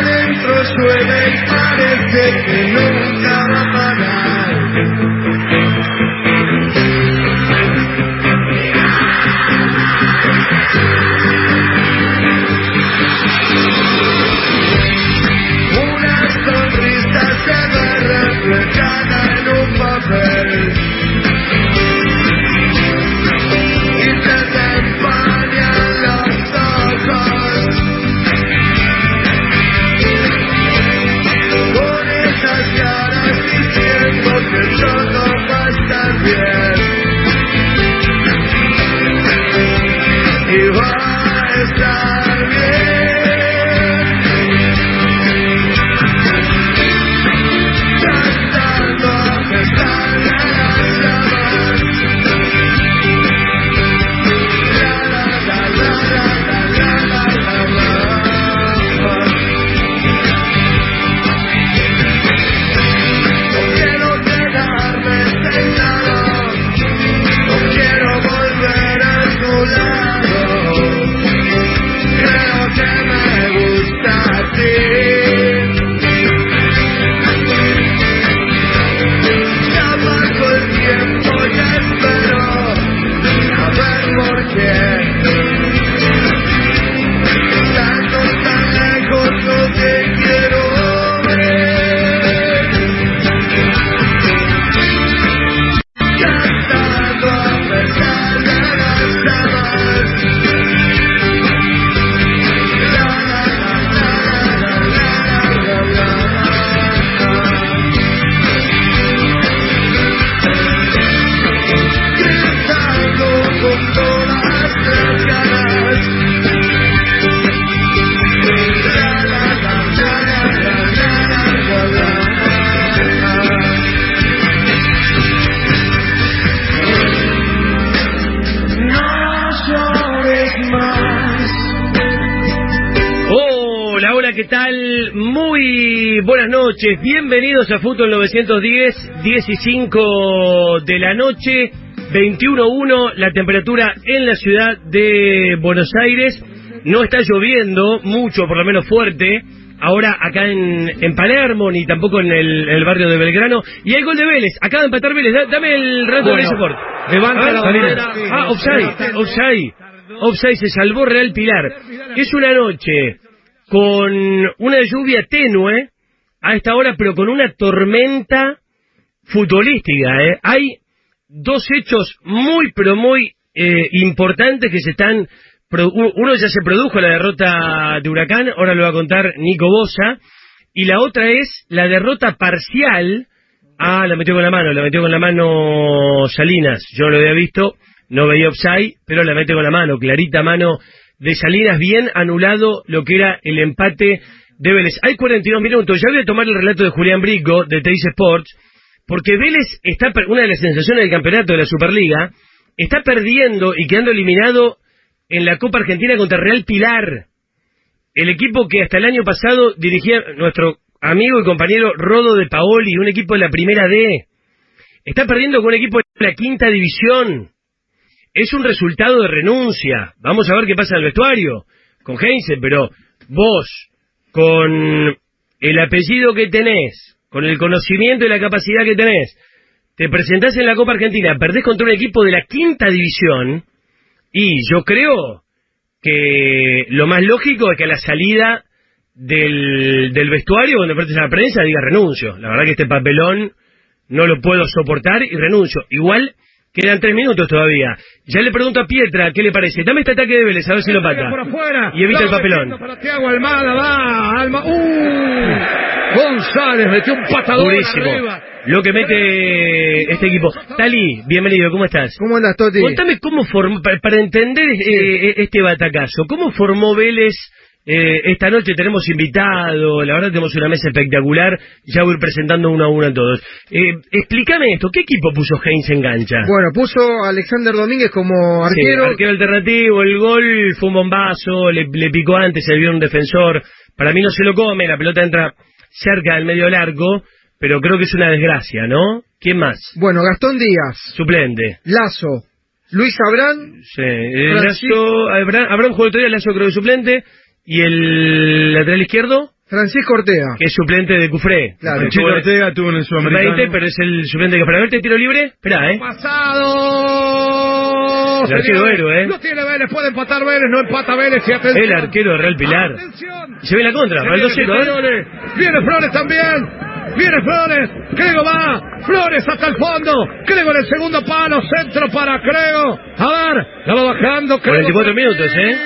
Adentro llueve y parece que nunca va a parar. Bienvenidos a Fútbol 910, 15 de la noche, 21.1 la temperatura en la ciudad de Buenos Aires. No está lloviendo mucho, por lo menos fuerte, ahora acá en, en Palermo, ni tampoco en el, el barrio de Belgrano. Y hay gol de Vélez, acaba de empatar Vélez, Da- dame el rato de Sport. levanta la bandera. Ah, offside, offside. Offside se salvó Real Pilar. Es una noche con una lluvia tenue a esta hora, pero con una tormenta futbolística. ¿eh? Hay dos hechos muy, pero muy eh, importantes que se están... Uno ya se produjo, la derrota de Huracán, ahora lo va a contar Nico Bosa, y la otra es la derrota parcial... Ah, la metió con la mano, la metió con la mano Salinas. Yo lo había visto, no veía offside, pero la mete con la mano, clarita mano de Salinas, bien anulado lo que era el empate de Vélez. Hay 42 minutos, ya voy a tomar el relato de Julián Brico de Teis Sports, porque Vélez está, una de las sensaciones del campeonato de la Superliga, está perdiendo y quedando eliminado en la Copa Argentina contra Real Pilar, el equipo que hasta el año pasado dirigía nuestro amigo y compañero Rodo de Paoli, un equipo de la Primera D. Está perdiendo con un equipo de la Quinta División. Es un resultado de renuncia. Vamos a ver qué pasa en el vestuario con Heinze, pero vos, con el apellido que tenés, con el conocimiento y la capacidad que tenés, te presentás en la Copa Argentina, perdés contra un equipo de la Quinta División, y yo creo que lo más lógico es que a la salida del, vestuario, cuando enfrentes a la prensa, diga renuncio. La verdad que este papelón no lo puedo soportar y renuncio. Igual quedan tres minutos todavía. Ya le pregunto a Pietra qué le parece. Dame este ataque de Vélez, a ver si lo afuera. Y evita el papelón. Para Thiago Almada, va. Alma. ¡Uh! González metió un patadón Durísimo. arriba. Lo que mete este equipo. Tali, bienvenido, ¿cómo estás? ¿Cómo andas, Toti? Contame cómo formó, pa- para entender eh, este batacazo, ¿cómo formó Vélez Eh, esta noche tenemos invitado, la verdad tenemos una mesa espectacular, ya voy a ir presentando uno a uno a todos. Eh, explícame esto, ¿qué equipo puso Heinz en cancha? Bueno, puso a Alexander Domínguez como Sí, arquero. arquero alternativo, el gol fue un bombazo, le, le picó antes, se vio un defensor. Para mí no se lo come, la pelota entra cerca del medio largo, pero creo que es una desgracia, ¿no? ¿Quién más? Bueno, Gastón Díaz, Suplente. Lazo, Luis Abrán, Sí. Francisco- Lazo, Abraham, Abraham jugó el otro día, Lazo creo que suplente. Y el lateral izquierdo, Francisco Ortega. que es suplente de Cufré. Claro, tuvo- Ortega tuvo en el Sudamericano. 20, pero es el suplente que para verte tiro libre. Espera, ¿eh? ¡Pasado! El arquero señores. héroe, ¿eh? No tiene Vélez, puede empatar Vélez, no empata Vélez y atención. El arquero de Real Pilar. Atención. Y se ve la contra, para el 2-0, ¿eh? Flores. Viene Flores también. Viene Flores. Crego va. Flores hasta el fondo. Crego en el segundo palo. Centro para Crego. A ver. La va bajando. Crego 44 minutos, ¿eh?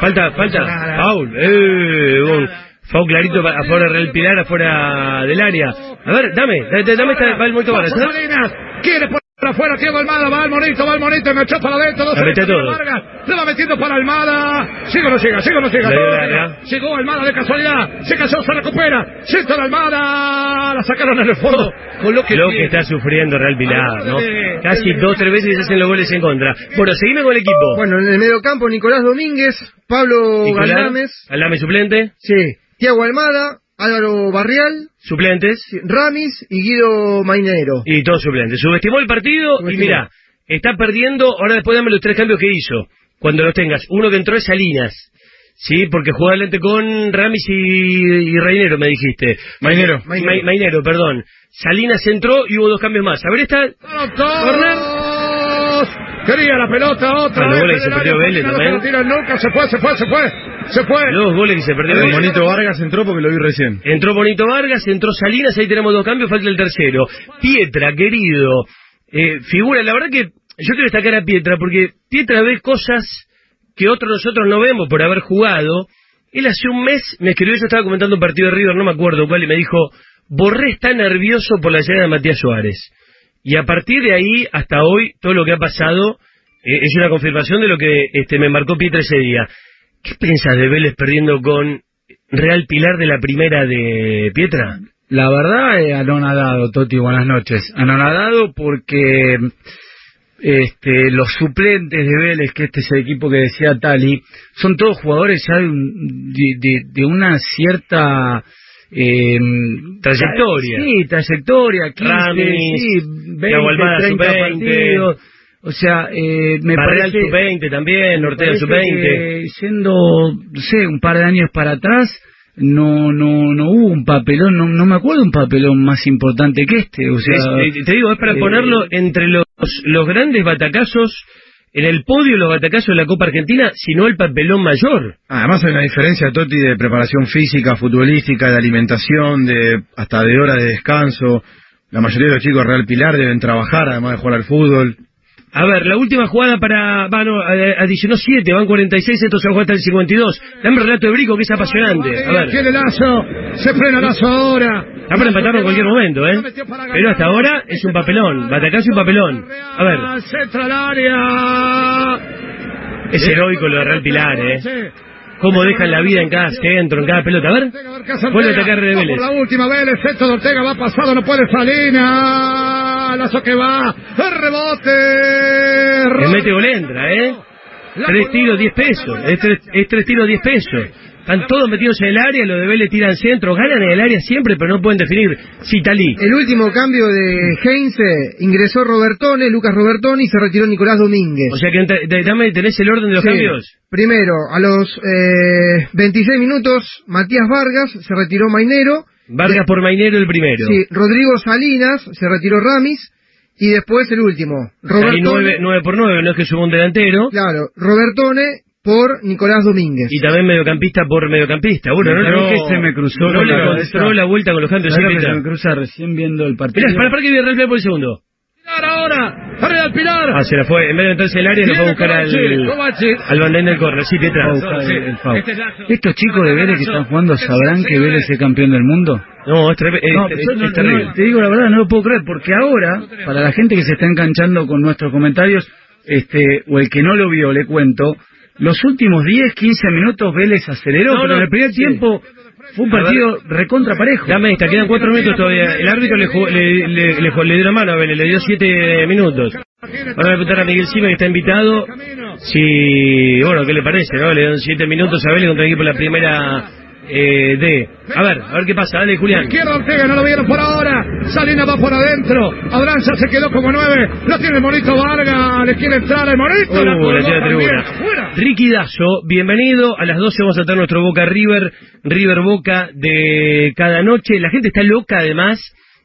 Falta, falta. Foul. Eh, un foul clarito afuera de Real Pilar, afuera del área. A ver, dame, dame, dame esta, va el Monito Vargas, Pasa por afuera Tiago Almada. Va al monito, va al monito. Enganchó para adentro. Dos La. Vargas. Le va metiendo para Almada. Sigue o no llega, sigue o no la área. Llegó Almada de casualidad. Se cayó, se recupera. Centro de Almada. La sacaron en el fondo. Con lo que Lo que está sufriendo Real Pilar, ¿no? Casi dos, tres veces se hacen los goles en contra. Bueno, seguime con el equipo. Bueno, en el mediocampo Nicolás Domínguez, Pablo Galdames, Aldame suplente, sí, Tiago Almada, Álvaro Barrial, suplentes Ramis y Guido Mainero. y todos suplentes. Subestimó el partido y mira, está perdiendo, ahora después dame los tres cambios que hizo. Cuando los tengas. Uno que entró es Salinas. Sí, porque juega adelante con Ramis y, y Reinero, me dijiste. Mainero. Ma- Mainero, perdón. Salinas entró y hubo dos cambios más. A ver, esta... Todos. Quería la pelota otra vez. goles en se perdió Vélez también. nunca. Se fue, se fue, se fue. Se fue. Dos goles que se perdió. Vélez. Vargas entró porque lo vi recién. Entró Bonito Vargas, entró Salinas, ahí tenemos dos cambios, falta el tercero. Pietra, querido, eh, figura, la verdad que yo quiero destacar a Pietra porque Pietra ve cosas que otros nosotros no vemos por haber jugado. Él hace un mes me escribió, yo estaba comentando un partido de River, no me acuerdo cuál, y me dijo, Borré está nervioso por la llegada de Matías Suárez. Y a partir de ahí, hasta hoy, todo lo que ha pasado eh, es una confirmación de lo que este, me marcó Pietra ese día. ¿Qué piensas de Vélez perdiendo con Real Pilar de la primera de Pietra? La verdad, eh, anonadado, Toti, buenas noches. Anonadado porque este, los suplentes de Vélez, que este es el equipo que decía Tali, son todos jugadores ya de, un- de- de- de una cierta... eh, Trayectoria. Sí, trayectoria, 15, Ramis, sí, 20, Thiago Almada, 30 sub-20. partidos. O sea, eh, me Barreal parece... sub-20 también, Parece sub-20. que Yendo, no sé, un par de años para atrás, no no no hubo un papelón, no, no me acuerdo un papelón más importante que este. O sea, Es- eh, te digo, es para eh, ponerlo entre los, los grandes batacazos, en el podio los batacazos de la Copa Argentina, sino el papelón mayor. Además hay una diferencia, Toti, de preparación física, futbolística, de alimentación, de hasta de horas de descanso. La mayoría de los chicos Real Pilar deben trabajar, además de jugar al fútbol. A ver, la última jugada para... Va, no, eh, adicionó 7, van 46, esto se va a jugar hasta el 52. Dame el relato de Brico, que es apasionante. A ver. Tiene Lazo. Se frena Lazo ahora. Está para empatarlo en cualquier momento, ¿eh? Pero hasta ahora es un papelón, batacazo y un papelón. A ver, es heroico lo de Real Pilar, ¿eh? Cómo dejan la vida en cada centro, en cada pelota. A ver, vuelve a atacar de Vélez. La última Vélez, centro de Ortega va pasado, no puede Salina. Lazo que va. El rebote. Le mete gol entra, ¿eh? Tres tiros, 10 pesos. Es tres, es tres tiros, 10 pesos. Están todos metidos en el área, los de Vélez tiran centro, ganan en el área siempre, pero no pueden definir. Citalí. El último cambio de Heinze, ingresó Robertone, Lucas Robertone y se retiró Nicolás Domínguez. O sea que dame, tenés el orden de los Sí. cambios. Primero, a los eh, 26 minutos, Matías Vargas, se retiró Mainero. Vargas por Mainero el primero. Sí, Rodrigo Salinas, se retiró Ramis. Y después el último, Robertone. 9, por 9, no es que suba un delantero. Claro, Robertone por Nicolás Domínguez. Y también mediocampista por mediocampista. Bueno, no, ¿Sabés no, qué se me cruzó no le la encontró cabeza? la vuelta con los cambios. ¿sabés sí, lo que se me cruza recién viendo el partido? Mirá, para, para que por el segundo. Ahora. Real Pilar. Ah, se la fue. En vez de entrarse el área, lo fue a buscar al, al bandén del córner. Sí, Va foul. Este. Estos chicos de Vélez que están jugando sabrán que Vélez es campeón del mundo. No, es, terrible. te digo la verdad, no lo puedo creer, porque ahora, para la gente que se está enganchando con nuestros comentarios, este, o el que no lo vio, le cuento, Los últimos 10, 15 minutos Vélez aceleró, No, pero no, en el primer sí. tiempo fue un partido recontra parejo. Dame esta, quedan cuatro minutos todavía. El árbitro le, jugó- le, le, le, le dio la mano a Vélez, le dio siete minutos. Ahora voy a preguntar a Miguel Sime, que está invitado, si, bueno, ¿qué le parece, no? Le dieron siete minutos a Vélez contra el equipo de la primera eh, D. A ver, a ver qué pasa, dale Julián. Izquierda Ortega, no lo vieron por ahora. Salinas va por adentro. Abraham ya se quedó como nueve. Lo tiene el monito Vargas. Le quiere entrar el monito. Uh, la de también. tribuna. Fuera. Ricky Dazo, bienvenido. A las 12 vamos a tener nuestro Boca River, River Boca de cada noche. La gente está loca además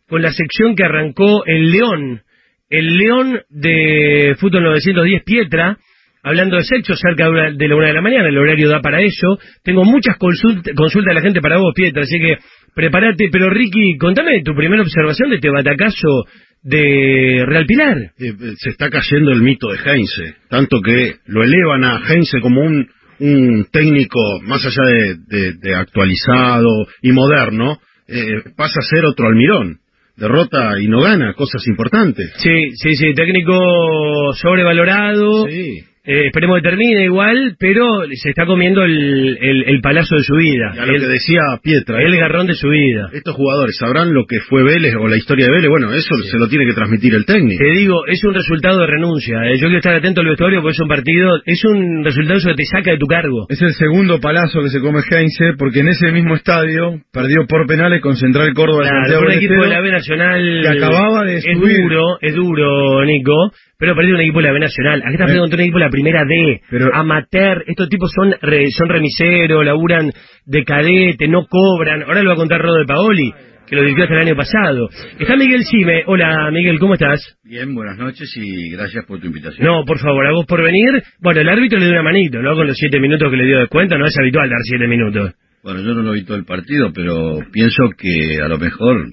con la sección que arrancó el León. El León de Fútbol 910 Pietra. Hablando de sexo cerca de, una- de la una de la mañana, el horario da para eso. Tengo muchas consult- consultas de la gente para vos, Pietra, así que prepárate. Pero Ricky, contame tu primera observación de este batacazo de Real Pilar. Eh, eh, se está cayendo el mito de Heinze, tanto que lo elevan a Heinze como un, un técnico más allá de, de- de actualizado y moderno, eh, pasa a ser otro Almirón. Derrota y no gana, cosas importantes. Sí, sí, sí, técnico sobrevalorado. Sí. Eh, esperemos que termine igual, pero se está comiendo el, el, el palazo de su vida. Y a lo el, que decía Pietra, el estos- garrón de su vida. estos jugadores sabrán lo que fue Vélez o la historia de Vélez, bueno, eso se lo tiene que transmitir el técnico. Te digo, es un resultado de renuncia. eh. Yo quiero estar atento al vestuario porque es un partido, es un resultado que te saca de tu cargo. Es el segundo palazo que se come Heinze, porque en ese mismo estadio perdió por penales con Central Córdoba Claro, un equipo Estero. de la B Nacional que acababa de es subir. duro, es duro, Nico, pero perdió un equipo de la B Nacional. Acá está Eh. perdiendo contra un equipo de la Primera D, Pero- amateur. Estos tipos son re- son remiseros, laburan de cadete, no cobran. Ahora lo va a contar Rodo de Paoli, que lo dirigió hasta el año pasado. Está Miguel Cime. Hola, Miguel, ¿cómo estás? Bien, buenas noches y gracias por tu invitación. No, por favor, a vos por venir. Bueno, el árbitro le dio una manito, ¿no? Con los siete minutos que le dio de cuenta, no es habitual dar siete minutos. Bueno, yo no lo vi todo el partido, pero pienso que a lo mejor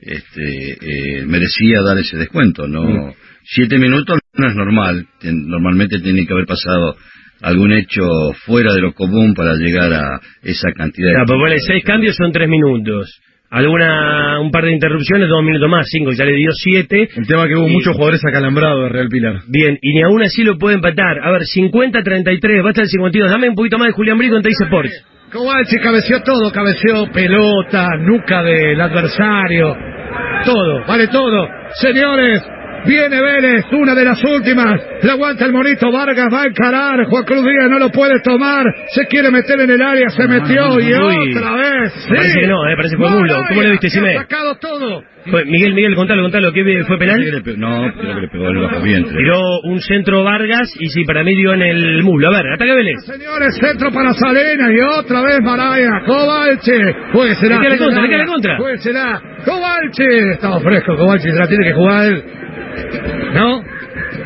este, eh, merecía dar ese descuento. No, Mm. Siete minutos no es normal. Normalmente tiene que haber pasado algún hecho fuera de lo común para llegar a esa cantidad. O sea, de pues ponele seis cambios son tres minutos. Alguna, un par de interrupciones, dos minutos más, cinco, ya le dio siete. El tema que hubo Y- muchos jugadores acalambrados de Real Pilar. Bien, y ni aún así lo puede empatar. A ver, 50-33, basta el 52. Dame un poquito más de Julián Brico en Teis Sports. Kowalski cabeció todo, cabeció pelota, nuca del adversario, todo, vale todo. Señores, viene Vélez, una de las últimas, la aguanta el monito Vargas, va a encarar, Juan Cruz Díaz no lo puede tomar, se quiere meter en el área, se metió y uy. otra vez. Sí. Parece que no, eh, parece que fue Mulo. ¿Cómo le viste, Simé? sacado todo. Fue- Miguel, Miguel, contalo, contalo, ¿qué fue penal? No, creo que le pegó el bajo vientre. Tiró un centro Vargas y sí, para mí dio en el muslo. A ver, ataca Vélez. Señores, centro para Salena y otra vez Maraya, Cobalche, jueguesela. Le queda la contra, le queda la contra. Jueguesela, Cobalche, estamos frescos, Cobalche, se la tiene que jugar él. ¿No?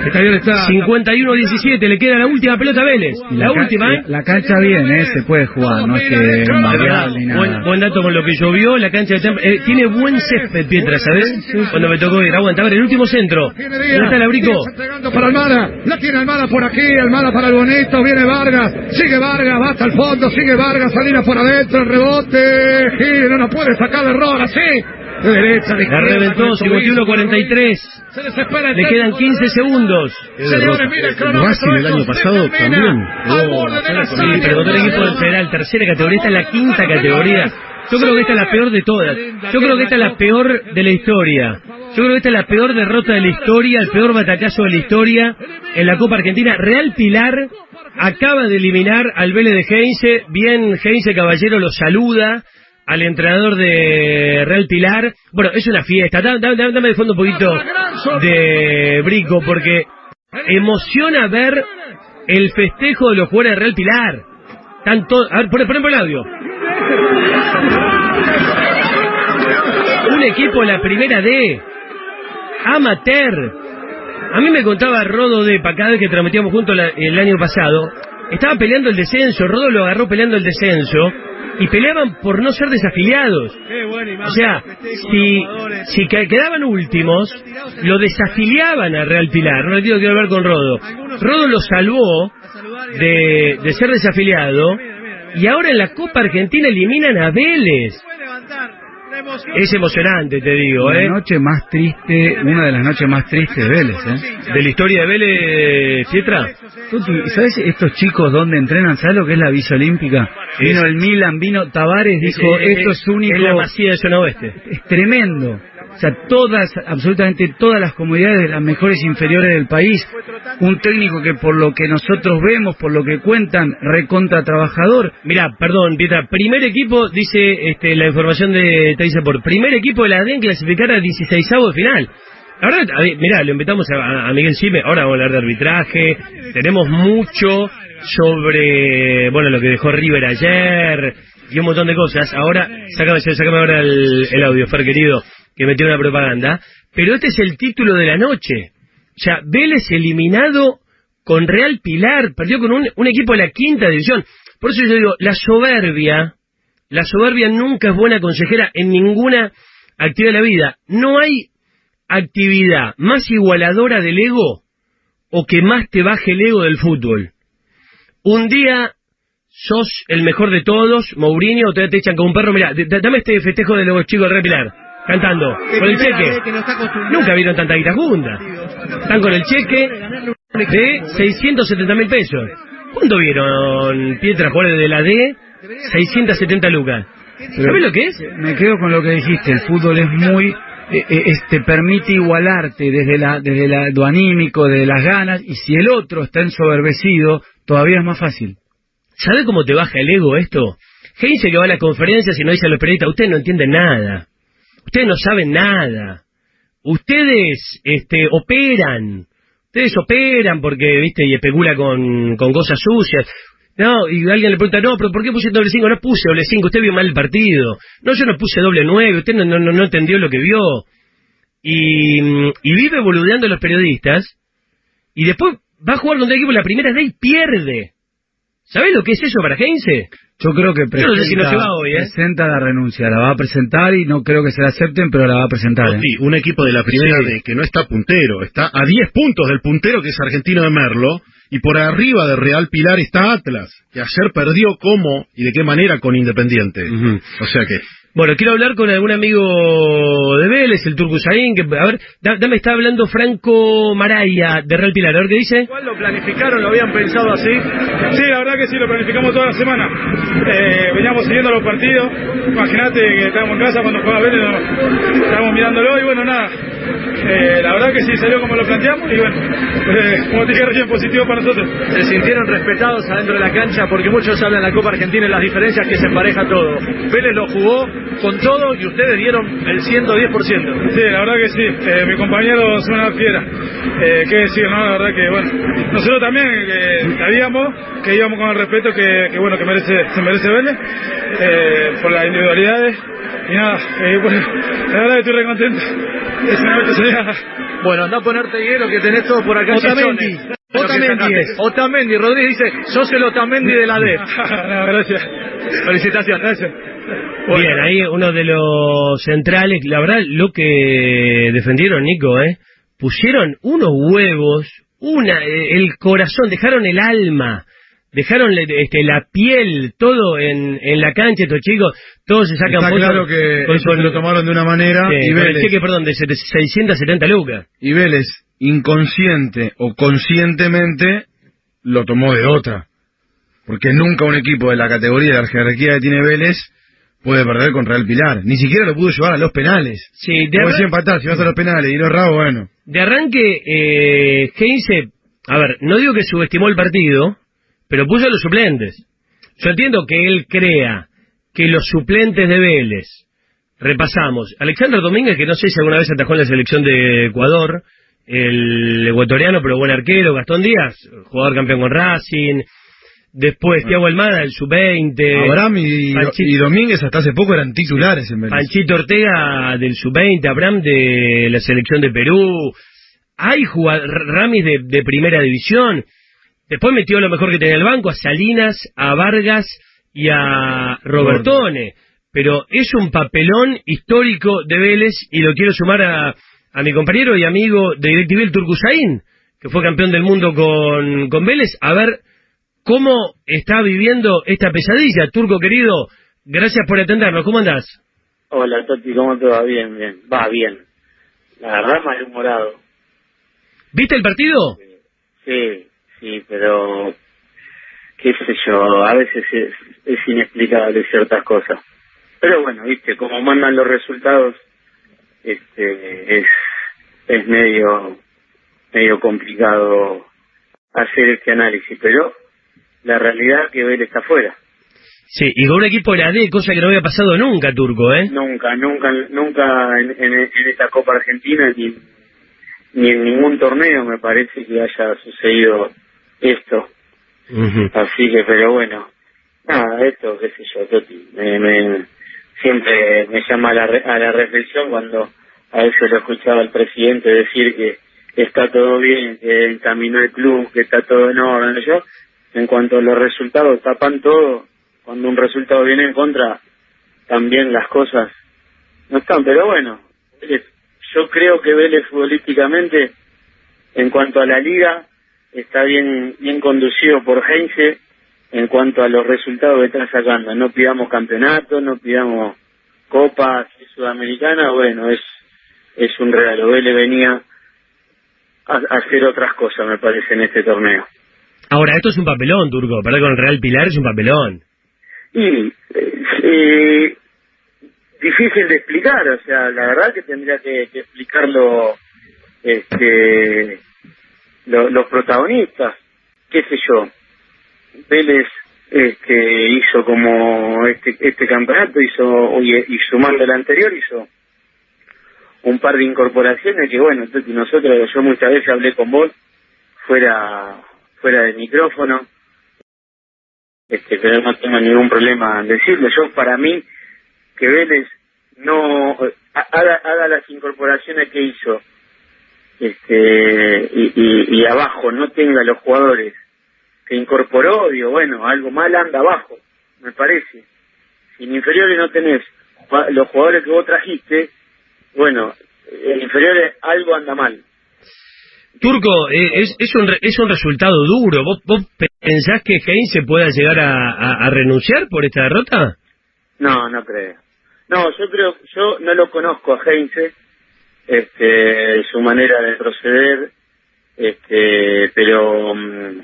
Está bien, está. 51-17, le queda la última pelota a Vélez. La última, ¿eh? La cancha bien, ¿eh? Se puede jugar, no es que es ni buen, nada. buen dato con lo que llovió, la cancha de eh, tiene buen césped, Pietra, ¿sabes? Cuando me tocó ir, aguanta, a ver, el último centro. ¿Dónde está el abrico? Para Almada. La tiene Almada por aquí. Almada para el bonito. Viene Vargas. Sigue Vargas. Va hasta el fondo. Sigue Vargas. Salina por adentro. El rebote. Gil no nos puede sacar de error así. De derecha, de La reventó, con el tobillo, 51-43. Se desespera el Le quedan técnico. 15 segundos. Señores, mire el. Racing el año pasado también Sí, pero el equipo del Federal, tercera categoría, esta es la quinta categoría. Yo creo que esta es la peor de todas. Yo creo que esta es la peor de la historia. Yo creo que esta es la peor derrota de la historia, el peor batacazo de la historia en la Copa Argentina. Real Pilar acaba de eliminar al Vélez de Heinze. Bien, Heinze Caballero lo saluda al entrenador de Real Pilar. Bueno, es una fiesta. Dame, dame- dame de fondo un poquito de Brico, porque emociona ver el festejo de los jugadores de Real Pilar. Todos- A ver, por el audio. Un equipo de la primera D. Amateur. A mí me contaba Rodo de Pa, cada vez que transmitíamos juntos la- el año pasado. Estaba peleando el descenso. Rodo lo agarró peleando el descenso. Y peleaban por no ser desafiliados. O sea, si, si que- quedaban últimos, lo desafiliaban a Real Pilar. No le quiero quiero hablar con Rodo. Rodo lo salvó de, de ser desafiliado. Y ahora en la Copa Argentina eliminan a Vélez. Es emocionante, te digo, La ¿eh? noche más triste, una de las noches más tristes de Vélez, ¿eh? De la historia de Vélez, Pietra. ¿sabes estos chicos dónde entrenan? ¿Sabes lo que es la Visa Olímpica? Vino el Milan, vino Tavares, dijo, esto es único. Es la masía de zona oeste. es tremendo. O sea, todas, absolutamente todas las comodidades de las mejores inferiores del país. Un técnico que por lo que nosotros vemos, por lo que cuentan, recontra trabajador. Mira, perdón, Pietra, primer equipo, dice este, la información de Teisa por primer equipo de la ADEN clasificar a 16 de final. La verdad, a ver, mirá, lo invitamos a, a Miguel Cime, ahora vamos a hablar de arbitraje, tenemos mucho sobre, bueno, lo que dejó River ayer y un montón de cosas. Ahora, sácame, sácame ahora el, el audio, Fer querido, que metió una propaganda. Pero este es el título de la noche. O sea, Vélez eliminado con Real Pilar, perdió con un, un equipo de la quinta división. Por eso yo digo, la soberbia, la soberbia nunca es buena consejera en ninguna actividad de la vida. No hay actividad más igualadora del ego o que más te baje el ego del fútbol. Un día sos el mejor de todos, Mourinho, te, te echan como un perro. Mira, dame este festejo de los chicos de Real Pilar, cantando, con el cheque. Nunca vieron tanta guita junta. Están con el cheque de 670 mil pesos. ¿Cuándo vieron Pietra jugadores de la D? 670 lucas. ¿Sabes lo que es? Me quedo con lo que dijiste, el fútbol es muy... eh, eh, es- te permite igualarte desde la desde la, lo anímico, de las ganas, y si el otro está ensoberbecido, todavía es más fácil. ¿Sabe cómo te baja el ego esto? Heinze que va a las conferencias y no dice a los periodistas, ustedes no entienden nada. Ustedes no saben nada. Ustedes este, operan. Ustedes operan porque, viste, y especula con, con cosas sucias. No, y alguien le pregunta, no, pero ¿por qué puse doble 5? No puse doble 5, usted vio mal el partido. No, yo no puse doble 9, usted no, no, no, entendió lo que vio. Y, y vive boludeando a los periodistas. Y después va a jugar contra el equipo la primera vez y pierde. ¿Sabés lo que es eso para Heinze? Yo creo que presenta, no sé si no se va hoy, ¿eh? presenta la renuncia, la va a presentar y no creo que se la acepten, pero la va a presentar. ¿eh? Sí, un equipo de la primera Sí. D que no está puntero, está a 10 puntos del puntero que es Argentino de Merlo, y por arriba de Real Pilar está Atlas, que ayer perdió cómo y de qué manera con Independiente. O sea que Bueno, quiero hablar con algún amigo de Vélez, el Turco que, a ver, da- dame, está hablando Franco Maraya de Real Pilar, a ver qué dice. Igual lo planificaron, lo habían pensado así. Sí, la verdad que sí, lo planificamos toda la semana. Eh, veníamos siguiendo los partidos. Imagínate que estábamos en casa cuando jugaba Vélez, estábamos mirándolo y bueno, nada. Eh, la verdad que sí, salió como lo planteamos y bueno, eh, como te dije recién, positivo para nosotros. Se sintieron respetados adentro de la cancha porque muchos hablan de la Copa Argentina y las diferencias que se empareja todo. Vélez lo jugó con todo y ustedes dieron el 110%. Sí, la verdad que sí. Eh, mi compañero es una fiera. Eh, qué decir, ¿no? La verdad que, bueno, nosotros también sabíamos que íbamos con el respeto que, que, bueno, que merece, se merece Vélez, eh, por las individualidades. Y nada, eh, bueno, la verdad que estoy re contento. Bueno, anda a ponerte hielo que tenés todo por acá. Otamendi. Otamendi es. Otamendi. Rodríguez dice, sos el Otamendi de la D. no, gracias. Felicitaciones. Gracias. Bien, ahí uno de los centrales, la verdad, lo que defendieron, Nico, ¿eh? Pusieron unos huevos, una, el corazón, dejaron el alma, dejaron este, la piel, todo en, en la cancha, estos chicos, todos se sacan Está fotos claro que con- se lo tomaron de una manera Sí, y el Vélez, cheque, perdón, de 670 lucas. y Vélez, inconsciente o conscientemente, lo tomó de otra. Porque nunca un equipo de la categoría de la jerarquía que tiene Vélez puede perder con Real Pilar. Ni siquiera lo pudo llevar a los penales. Sí, de, Como arran- empatar, si vas a los penales y no errado, bueno. de arranque, eh, Heinze, a ver, no digo que subestimó el partido, pero puso a los suplentes. Yo entiendo que él crea que los suplentes de Vélez, repasamos, Alexander Domínguez, que no sé si alguna vez atajó en la selección de Ecuador, el ecuatoriano pero buen arquero, Gastón Díaz, jugador campeón con Racing, después Thiago Almada, el sub-20, Abraham y, Panchito- y Domínguez hasta hace poco eran titulares en Vélez. Panchito Ortega del sub-20, Abraham de la selección de Perú, hay jugadores, Ramis de, de primera división, después metió lo mejor que tenía el banco, a Salinas, a Vargas y a Robertone, pero es un papelón histórico de Vélez y lo quiero sumar a, a mi compañero y amigo de DirecTV, el Turco Saín, que fue campeón del mundo con, con Vélez, a ver cómo está viviendo esta pesadilla. Turco querido, gracias por atendernos, ¿cómo andás? Hola Toti, ¿cómo te va? Bien, bien. Va bien. La verdad malhumorado. ¿Viste el partido? Sí, sí, pero qué sé yo, a veces es, es inexplicable ciertas cosas. Pero bueno, viste, como mandan los resultados, este es es medio medio complicado hacer este análisis, pero la realidad que Vélez está afuera. Sí, y con un equipo de la D, cosa que no había pasado nunca, Turco, ¿eh? Nunca, nunca, nunca en, en, en esta Copa Argentina ni, ni en ningún torneo me parece que haya sucedido esto. Así que, pero bueno, nada, esto, qué sé yo, Toti, me, me, siempre me llama a la, re- a la reflexión cuando a veces lo escuchaba el presidente decir que está todo bien, que encaminó el club, que está todo en orden. Yo, en cuanto a los resultados, tapan todo. Cuando un resultado viene en contra, también las cosas no están. Pero bueno, yo creo que Vélez futbolísticamente, en cuanto a la liga, está bien bien conducido por Heinze en cuanto a los resultados que están sacando. No pidamos campeonato, no pidamos copas sudamericanas, bueno, es es un regalo. Vélez venía a, a hacer otras cosas, me parece, en este torneo. Ahora, esto es un papelón, Turco. Perder con el Real Pilar es un papelón. Y eh, difícil de explicar, o sea, la verdad que tendría que, que explicarlo este, lo- los protagonistas, qué sé yo. Vélez este, hizo como este, este campeonato, hizo y, y sumando el anterior, hizo un par de incorporaciones que bueno, Toti, nosotros, yo muchas veces hablé con vos fuera fuera del micrófono, este, pero no tengo ningún problema en decirlo. Yo, para mí, que Vélez no ha- haga, haga las incorporaciones que hizo este y, y, y abajo no tenga los jugadores que incorporó, digo, bueno, algo mal anda abajo, me parece. Si en inferiores no tenés los jugadores que vos trajiste, bueno, en inferiores algo anda mal. Turco, eh, es, es, un, re- es un resultado duro. ¿Vos, vos pensás que Heinze pueda llegar a, a- a renunciar por esta derrota? No, no creo. No, yo creo, yo no lo conozco a Heinze, este, su manera de proceder, este, pero, mm,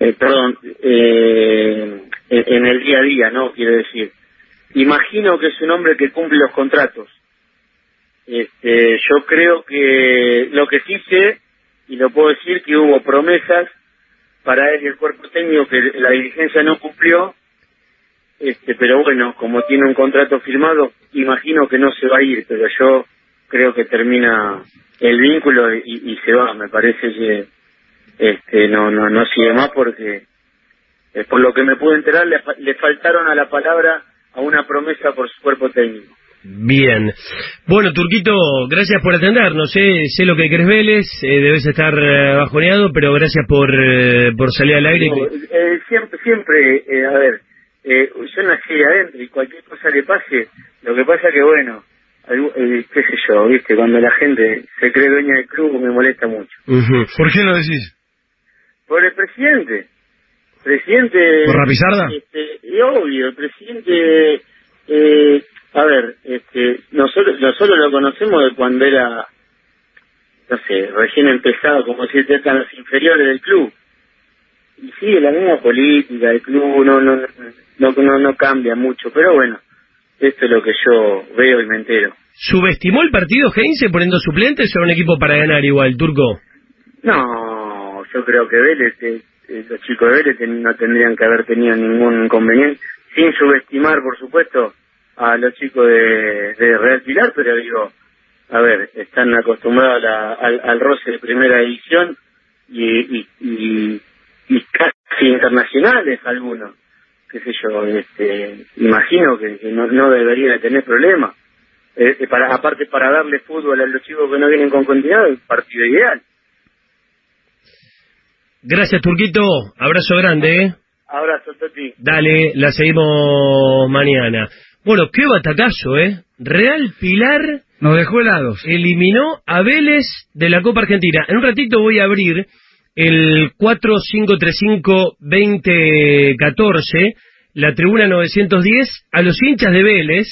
eh, perdón, eh, en, el día a día, ¿no? Quiero decir, imagino que es un hombre que cumple los contratos. Este, yo creo que lo que sí sé, y lo puedo decir, que hubo promesas para él y el cuerpo técnico que la dirigencia no cumplió, este, pero bueno, como tiene un contrato firmado, imagino que no se va a ir, pero yo creo que termina el vínculo y, y se va. Me parece que este, no, no, no sigue más porque, eh, por lo que me pude enterar, le, le faltaron a la palabra a una promesa por su cuerpo técnico. Bien. Bueno, Turquito, gracias por atendernos. Sé, sé lo que crees Vélez, eh, debes estar eh, bajoneado, pero gracias por, eh, por salir al aire. Eh, siempre, siempre, eh, a ver, eh, yo nací de adentro y cualquier cosa le pase, lo que pasa que bueno, eh, qué sé yo, viste, cuando la gente se cree dueña del club me molesta mucho. ¿Por qué lo decís? Por el presidente. Presidente... ¿Por Rapizarda? Este, y obvio, el presidente... Eh, a ver, este, nosotros, nosotros lo conocemos de cuando era, no sé, recién empezado, como si están los inferiores del club. Y sigue la misma política, el club no, no, no, no, no cambia mucho, pero bueno, esto es lo que yo veo y me entero. ¿Subestimó el partido Heinze poniendo suplentes o era un equipo para ganar igual, Turco? No, yo creo que Vélez, eh, eh, los chicos de Vélez ten- no tendrían que haber tenido ningún inconveniente, sin subestimar, por supuesto, a los chicos de, de Real Pilar, pero digo, a ver, están acostumbrados a la- al, al roce de primera división y, y, y, y casi internacionales algunos, qué sé yo, este, imagino que, que no, no debería de tener problemas. Eh, eh, para, aparte, para darle fútbol a los chicos que no vienen con continuidad, es un partido ideal. Gracias, Turquito. Abrazo grande, ¿eh? Abrazo, Toti. Dale, la seguimos mañana. Bueno, qué batacazo, ¿eh? Real Pilar Nos dejó helados. eliminó a Vélez de la Copa Argentina. En un ratito voy a abrir el 4535-2014, la tribuna 910, a los hinchas de Vélez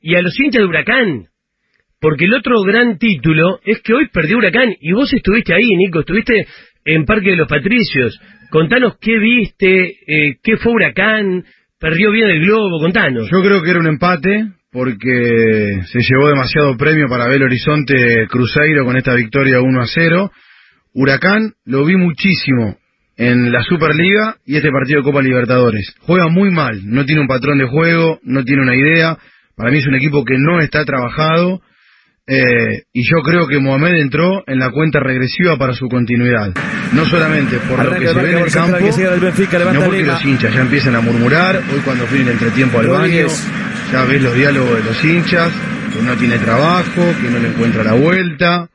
y a los hinchas de Huracán. Porque el otro gran título es que hoy perdió Huracán y vos estuviste ahí, Nico, estuviste en Parque de los Patricios. Contanos qué viste, eh, qué fue Huracán, perdió bien el globo, contanos. Yo creo que era un empate porque se llevó demasiado premio para Belo Horizonte Cruzeiro con esta victoria 1 a 0. Huracán lo vi muchísimo en la Superliga y este partido de Copa Libertadores. Juega muy mal, no tiene un patrón de juego, no tiene una idea. Para mí es un equipo que no está trabajado eh, y yo creo que Mohamed entró en la cuenta regresiva para su continuidad. No solamente por lo que se ve en el campo, que Benfica, porque los hinchas ya empiezan a murmurar. Hoy cuando fui en el entretiempo al baño, ya ves los diálogos de los hinchas, que no tiene trabajo, que no le encuentra la vuelta.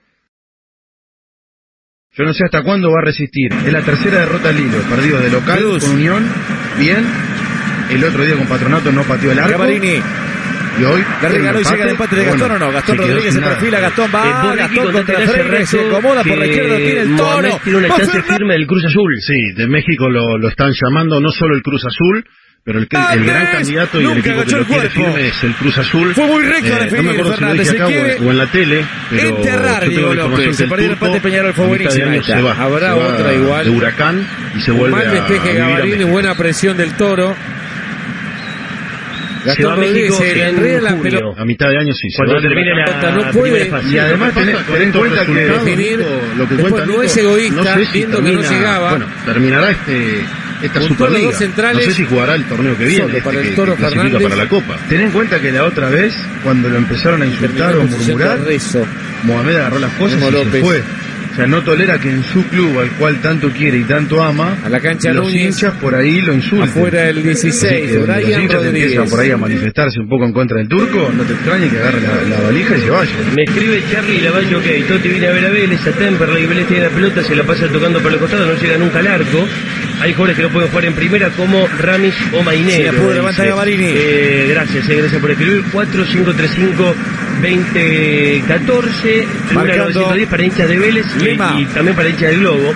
Yo no sé hasta cuándo va a resistir. Es la tercera derrota al hilo, perdido de local Cruz. con Unión, bien. El otro día con Patronato no pateó el arco. Gavarini. Y hoy Le regaló y llega el empate de Gastón o no. Gastón Rodríguez se perfila, Gastón va, Eh, Gastón contra Freire, se acomoda por la izquierda, tiene el toro. Tiene una chance firme del Cruz Azul. Sí, de México lo, lo están llamando no solo el Cruz Azul, pero el, que- el gran candidato y el equipo que lo quiere firme es el Cruz Azul. Fue muy recto a Eh, no me acuerdo si lo dije acá o, o en la tele, pero enterrar, yo tengo la información que el turco empate Peñarol, fue a mitad de buenísima año esta. se va, Habrá se va otra igual. de Huracán y se vuelve Mal despeje a Gavarini, buena presión del toro. Se Gastón a Rodríguez México se le en enreda la junio. pelota. A mitad de año sí. se Cuando termine la Huracán. no puede. Y además ten, Con ten en cuenta que definir, lo que cuenta no es egoísta, no sé si viendo que no llegaba. Bueno, terminará este esta los Superliga. dos centrales. no sé si jugará el torneo que viene, Solo este para el que- Toro que clasifica Fernández. para la Copa. Ten en cuenta que la otra vez, cuando lo empezaron a insultar o murmurar. Mohamed agarró las cosas Memo y López. se fue. O sea, no tolera que en su club, al cual tanto quiere y tanto ama, A la cancha los Núñez. hinchas por ahí lo insulten. Afuera el Así 16, que donde los Brian hinchas empiezan por ahí a manifestarse un poco en contra del turco, no te extrañe que agarre la, la valija y se vaya. Me escribe Charlie Lavalle, ok, Totti viene a ver a Vélez, a Temperley, Vélez tiene la pelota, se la pasa tocando por el costado, no llega nunca al arco. Hay jugadores que no pueden jugar en primera como Ramis o Mainero. Sí, apuro, levanta dice. Gavarini. Eh, gracias, eh, gracias por escribir. 4535 2014 Marcando 910 para hinchas de Vélez y- Lima. y, también para hinchas del Globo.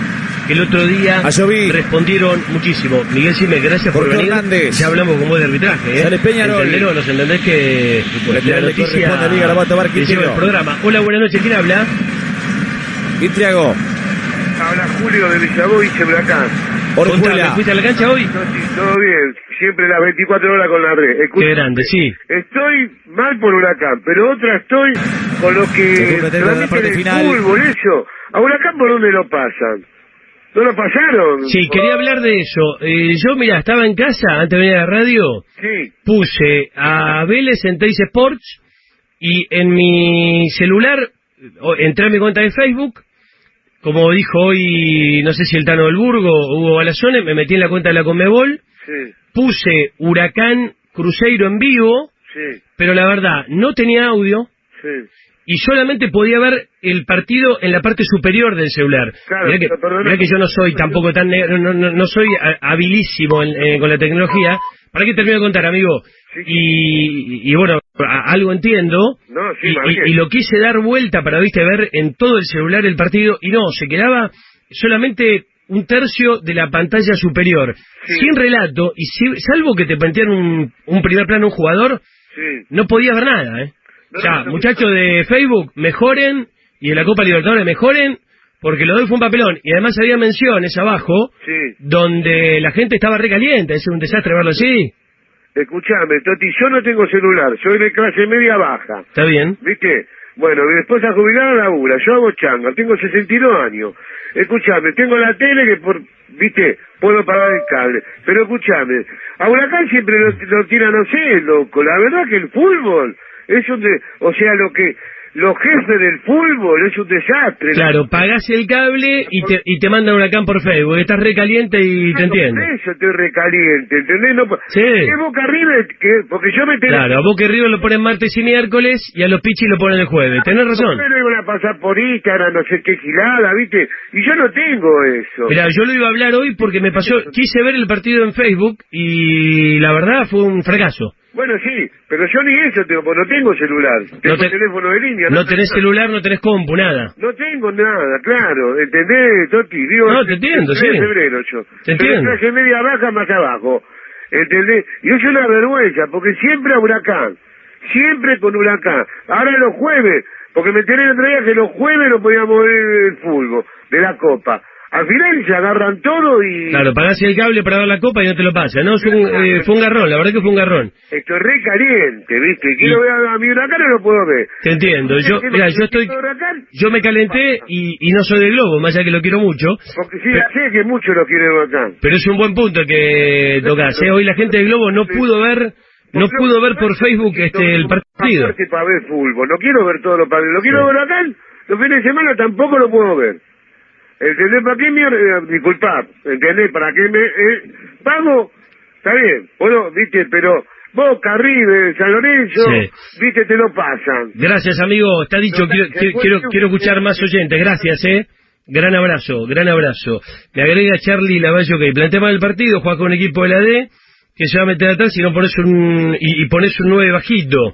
Que el otro día Ayoví. respondieron muchísimo. Miguel Sime, gracias por Jorge venir. Hernández. Ya hablamos con vos de arbitraje, ¿eh? Sale Peñarol. Entendelo, nos entendés que La noticia Liga la va a tomar que lleva Quintero. el programa. Hola, buenas noches, ¿quién habla? Intriago. Habla Julio de Villagoy, Huracán. Contame, Orjuela. ¿fuiste a la cancha hoy? Todo bien, siempre las 24 horas con la red. Escucha, Qué grande, sí. Estoy mal por Huracán, pero otra estoy con los que transmiten el final. fútbol, eso. ¿A Huracán por dónde lo pasan? ¿No lo pasaron? Sí, quería hablar de eso. Eh, yo, mira, estaba en casa antes de venir a la radio, Sí, puse a Vélez en Teis Sports y en mi celular o- entré a mi cuenta de Facebook. Como dijo hoy, no sé si el Tano del Burgo o Hugo Balazone, me metí en la cuenta de la Conmebol, sí, puse Huracán Cruzeiro en vivo, sí, pero la verdad, no tenía audio sí. y solamente podía ver el partido en la parte superior del celular. Claro, mirá, que, mirá que yo no soy tampoco tan ne- no, no, no soy ha- habilísimo en- eh, con la tecnología. ¿Para qué termino de contar, amigo? Y, y bueno, a- algo entiendo. No, sí, y, lo quise dar vuelta para, viste, ver en todo el celular el partido y no, se quedaba solamente un tercio de la pantalla superior, sin relato y si- salvo que te plantean un, un primer plano un jugador, Sí. no podía ver nada, ¿eh? No, o sea, no, muchachos de Facebook, mejoren, y de la Copa Libertadores, mejoren, porque lo de hoy fue un papelón. Y además había menciones abajo, Sí. donde la gente estaba recaliente, es un desastre verlo así. Escuchame, Toti, yo no tengo celular, soy de clase media baja. Está bien. ¿Viste? Bueno, mi esposa jubilada labura, yo hago changa, tengo 62 años. Escuchame, tengo la tele que por, viste, puedo pagar el cable. Pero escuchame, a Huracán siempre lo, lo tiran, no sé, loco. La verdad que el fútbol es un de, o sea, lo que, los jefes del fútbol es un desastre. Claro, pagás el cable y te, y te mandan huracán por Facebook. Estás recaliente y te entiendo. Eso estoy recaliente, ¿entendés? No, Sí. ¿Qué Boca River? ¿Qué? Porque yo me tengo... Claro, a Boca River lo ponen martes y miércoles y a los pichis lo ponen el jueves. Tenés razón. Pero iban a pasar por Instagram, no sé qué gilada, ¿viste? Y yo no tengo eso. Mira, yo lo iba a hablar hoy porque me pasó, quise ver el partido en Facebook y la verdad fue un fracaso. Bueno, sí, pero yo ni eso tengo, porque no tengo celular. Tengo No te- teléfono de línea. No tenés celular, no tenés compu, nada. No tengo nada, claro, ¿entendés, Toti? Digo, No, te entiendo, sí. en febrero yo. Te entiendo. clase media baja más abajo, ¿entendés? Y es una vergüenza, porque siempre a Huracán, siempre con Huracán. Ahora los jueves, porque me enteré el otro día que los jueves no podíamos ver el fútbol de la Copa. Al final se agarran todo y... Claro, pagás el cable para ver la copa y no te lo pasa, ¿no? Es un, eh, fue un garrón, la verdad que fue un garrón. Estoy re caliente, ¿viste? Y quiero ver a, mi Huracán no lo puedo ver. Te entiendo. Yo, ¿Qué- mira, yo estoy, yo me calenté y, y no soy del globo, más allá que lo quiero mucho. Porque sí, sé que muchos lo quieren Huracán. Pero es un buen punto que tocas. ¿eh? Hoy la gente del globo no pudo ver, no pudo ver por Facebook este el partido. Para ver fútbol, no quiero ver todos los partidos. Lo quiero ver Huracán, los fines de semana tampoco lo puedo ver. ¿Entendés? ¿Para qué mierda? eh, disculpá, ¿entendés? ¿Para qué me eh, pago? Está bien, bueno, viste, pero Boca, River, San Lorenzo, Sí. viste, te lo pasan. Gracias, amigo. Está dicho. No, Quiero, quiero, quiero, quiero escuchar más oyentes. Gracias, ¿eh? Gran abrazo, gran abrazo. Me agrega Charlie Lavalle, que plantea mal el partido, juega con un equipo de la D, que se va a meter atrás y no pones un, y, y pones un 9 bajito.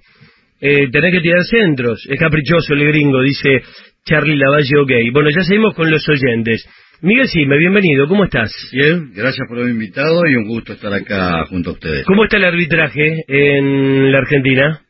Eh, tenés que tirar centros. Es caprichoso el gringo, dice Charlie Lavalle, ok. Bueno, ya seguimos con los oyentes. Miguel Sime, bienvenido, ¿cómo estás? Bien, gracias por haberme invitado y un gusto estar acá junto a ustedes. ¿Cómo está el arbitraje en la Argentina?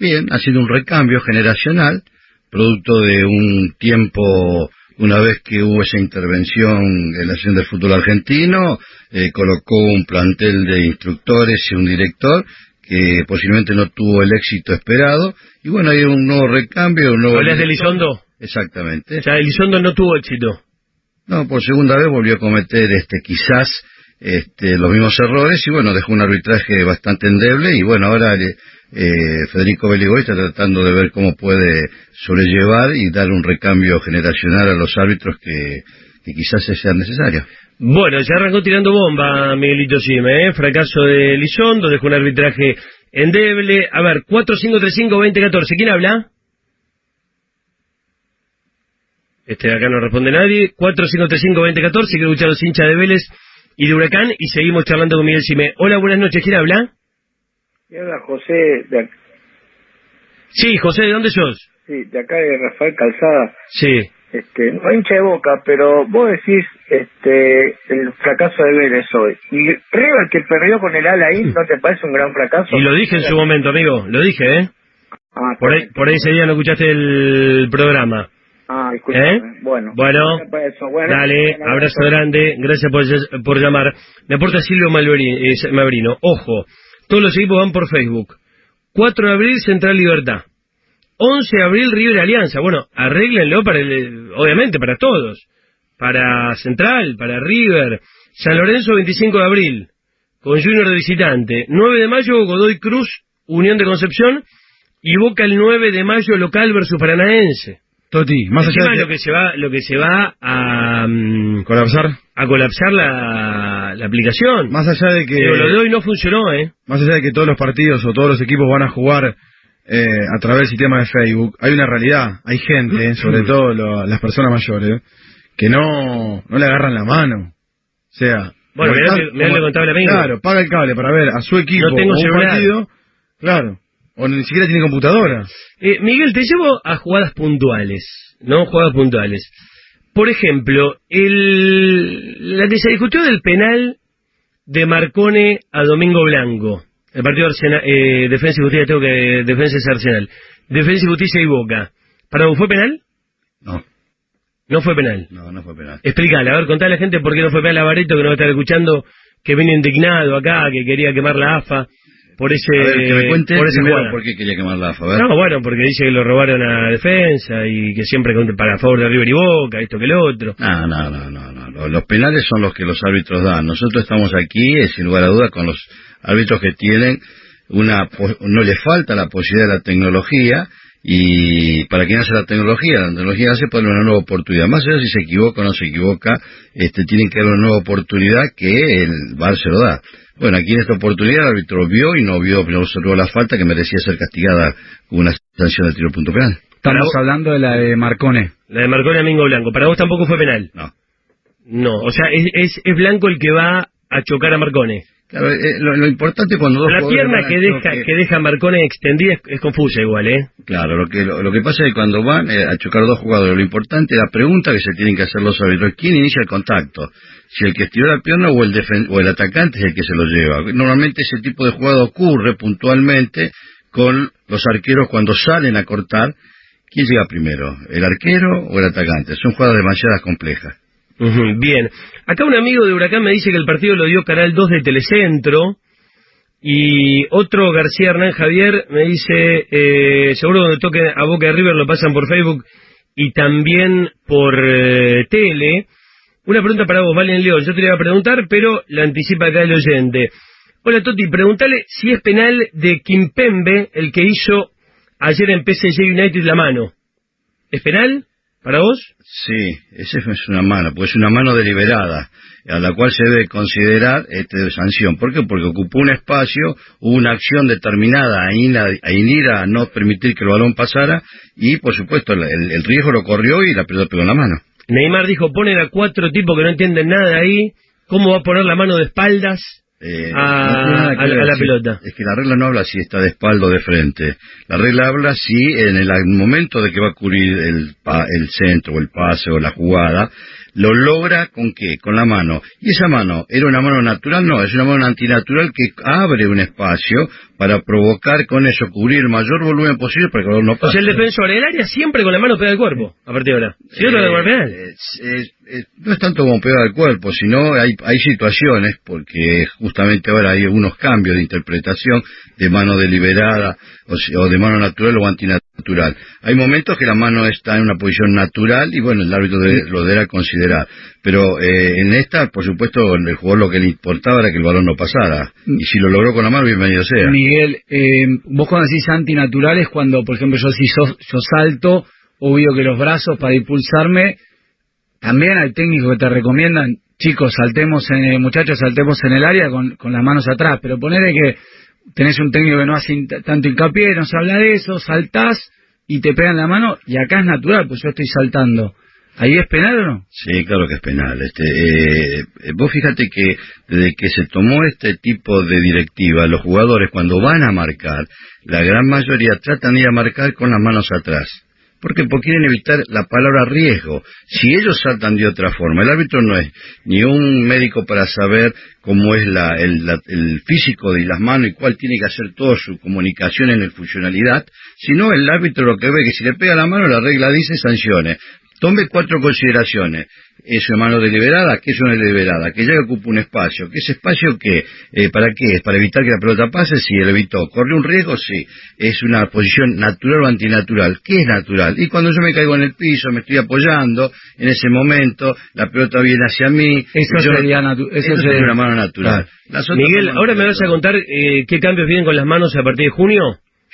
Bien, ha sido un recambio generacional, producto de un tiempo, una vez que hubo esa intervención en la acción del fútbol argentino, eh, colocó un plantel de instructores y un director que posiblemente no tuvo el éxito esperado, y bueno, hay un nuevo recambio, un nuevo... ¿Hablas de. Elizondo? Exactamente. O sea, Elizondo no tuvo éxito. No, por segunda vez volvió a cometer este quizás este, los mismos errores y bueno, dejó un arbitraje bastante endeble y bueno, ahora eh, Federico Beligoy está tratando de ver cómo puede sobrellevar y dar un recambio generacional a los árbitros que, que quizás sean necesarios. Bueno, ya arrancó tirando bomba Miguelito Sime, ¿eh? Fracaso de Lizondo, dejó un arbitraje endeble. A ver, 4535-2014, ¿quién habla? Este de acá no responde nadie. 4535-2014, quiero escuchar a los hinchas de Vélez y de Huracán y seguimos charlando con Miguel Sime. Hola, buenas noches, ¿quién habla? Y habla José de, ac- Sí, José, ¿de dónde sos? sí, de acá de Rafael Calzada. Sí. Este, no hincha de boca, pero vos decís este el fracaso de Vélez hoy. Y River que perdió con el Alain, ¿no te parece un gran fracaso? Y lo dije en su momento, amigo, lo dije, ¿eh? Ah, Por ahí, por ahí ese día no escuchaste el programa. ah. ¿Eh? Bueno. Bueno. Bueno, Dale, bueno, abrazo bueno. grande, gracias por, por llamar. Me aporta Silvio eh, Mabrino. Ojo, todos los equipos van por Facebook. 4 de abril, Central Libertad. 11 de abril, River Alianza. Bueno, arréglenlo para el, obviamente para todos. Para Central, para River. San Lorenzo, 25 de abril, con Junior de visitante. 9 de mayo, Godoy Cruz, Unión de Concepción. Y Boca el 9 de mayo, local versus Paranaense. Toti, más El allá de que- lo que se va, lo que se va a mm, colapsar, a colapsar la, la aplicación. Más allá de que Digo, lo de hoy no funcionó, ¿eh? más allá de que todos los partidos o todos los equipos van a jugar eh, a través del sistema de Facebook, hay una realidad, hay gente, sobre todo lo- las personas mayores, que no, no le agarran la mano. O sea, Bueno, mirá mirá como- contable amigo. Claro, paga el cable para ver a su equipo No tengo o un celular. partido, claro, o ni siquiera tiene computadora. Eh, Miguel, te llevo a jugadas puntuales, ¿no? Jugadas puntuales. Por ejemplo, el, la que se discutió del penal de Marcone a Domingo Blanco. El partido de Arsenal, eh, Defensa y Justicia, tengo que Defensa es Arsenal. Defensa y Justicia y Boca. ¿Para vos fue penal? No. No fue penal. No, no fue penal. Explícale, a ver, contale a la gente por qué no fue penal a Bareto, que no va a estar escuchando, que vino indignado acá, que quería quemar la AFA por ese, A ver, que me cuente por ese qué quería quemar la AFA. ver. No, bueno, porque dice que lo robaron a defensa y que siempre para favor de River y Boca, esto que lo otro. No, no, no, no, no. Los, penales son los que los árbitros dan. Nosotros estamos aquí, eh, sin lugar a dudas, con los árbitros que tienen una... po- No les falta la posibilidad de la tecnología y para quien hace la tecnología, la tecnología hace para una nueva oportunidad. Más allá si se equivoca o no se equivoca, este, tienen que dar una nueva oportunidad que el VAR se lo da. Bueno, aquí en esta oportunidad el árbitro vio y no vio, no observó la falta que merecía ser castigada con una sanción de tiro punto penal. Estamos hablando de la de Marcone. La de Marconi Domingo Blanco. Para vos tampoco fue penal. No. No, o sea, es, es, es Blanco el que va a chocar a Marcone. Claro, eh, lo, lo importante cuando dos La pierna que deja, que deja Marcone extendida es, es confusa igual, ¿eh? Claro, lo que lo, lo que pasa es que cuando van eh, a chocar dos jugadores, lo importante es la pregunta que se tienen que hacer los árbitros, ¿quién inicia el contacto? Si el que estiró la pierna o el defen- o el atacante es el que se lo lleva. Normalmente ese tipo de jugada ocurre puntualmente con los arqueros cuando salen a cortar. ¿Quién llega primero? ¿El arquero o el atacante? Son jugadas demasiadas complejas. Bien. Acá un amigo de Huracán me dice que el partido lo dio Canal 2 de Telecentro. Y otro García Hernán Javier me dice, eh, seguro cuando toque a Boca de River lo pasan por Facebook y también por eh, tele. Una pregunta para vos, Valen León. Yo te la iba a preguntar, pero la anticipa acá el oyente. Hola Toti, pregúntale si es penal de Kimpembe el que hizo ayer en PSG United la mano. ¿Es penal para vos? Sí, esa es una mano, pues es una mano deliberada, a la cual se debe considerar este, de sanción. ¿Por qué? Porque ocupó un espacio, hubo una acción determinada a ir a, a ir a no permitir que el balón pasara y, por supuesto, el, el riesgo lo corrió y la pelota pegó en la mano. Neymar dijo, ponen a cuatro tipos que no entienden nada ahí. ¿Cómo va a poner la mano de espaldas Eh, a, no tiene nada que a la- a pelota? Es que la regla no habla si está de espalda o de frente. La regla habla si en el momento de que va a cubrir el, pa- el centro o el pase o la jugada, lo logra con qué? Con la mano. ¿Y esa mano era una mano natural? No, es una mano antinatural que abre un espacio para provocar con eso, cubrir el mayor volumen posible para que el no O pase. sea, el defensor en el área siempre con la mano pega al cuerpo, a partir de ahora. Si no, eh, no es tanto como pegar al cuerpo, sino hay, hay situaciones, porque justamente ahora hay algunos cambios de interpretación de mano deliberada o, de mano natural o antinatural. Hay momentos que la mano está en una posición natural y bueno, el árbitro debe- lo deberá considerar. Pero eh, en esta, por supuesto, el jugador lo que le importaba era que el balón no pasara. Y si lo logró con la mano, bienvenido sea. Miguel, eh, vos cuando decís antinaturales, cuando, por ejemplo, yo si so- yo salto, obvio que los brazos para impulsarme, también hay técnicos que te recomiendan, chicos, saltemos, en, eh, muchachos, saltemos en el área con, con las manos atrás, pero ponele que tenés un técnico que no hace tanto hincapié, no se habla de eso, saltás y te pegan la mano, y acá es natural, pues yo estoy saltando. ¿Ahí es penal o no? Sí, claro que es penal. Este, eh, vos fíjate que desde que se tomó este tipo de directiva, los jugadores cuando van a marcar, la gran mayoría tratan de ir a marcar con las manos atrás. Porque quieren evitar la palabra riesgo. Si ellos saltan de otra forma, el árbitro no es ni un médico para saber cómo es la- el, la- el físico de las manos y cuál tiene que hacer toda su comunicación en el funcionalidad, sino el árbitro lo que ve que si le pega la mano, la regla dice sanciones. Tome cuatro consideraciones. Es una mano deliberada, que es una deliberada, que ya ocupa un espacio, que ese espacio que, eh, ¿para qué? ¿Es para evitar que la pelota pase? Sí, él evitó. ¿Corre un riesgo? Sí. Es una posición natural o antinatural. ¿Qué es natural? Y cuando yo me caigo en el piso, me estoy apoyando, en ese momento, la pelota viene hacia mí. Eso yo sería eso eso sería- sería una mano natural. Miguel, ahora me vas a contar eh, qué cambios vienen con las manos a partir de junio.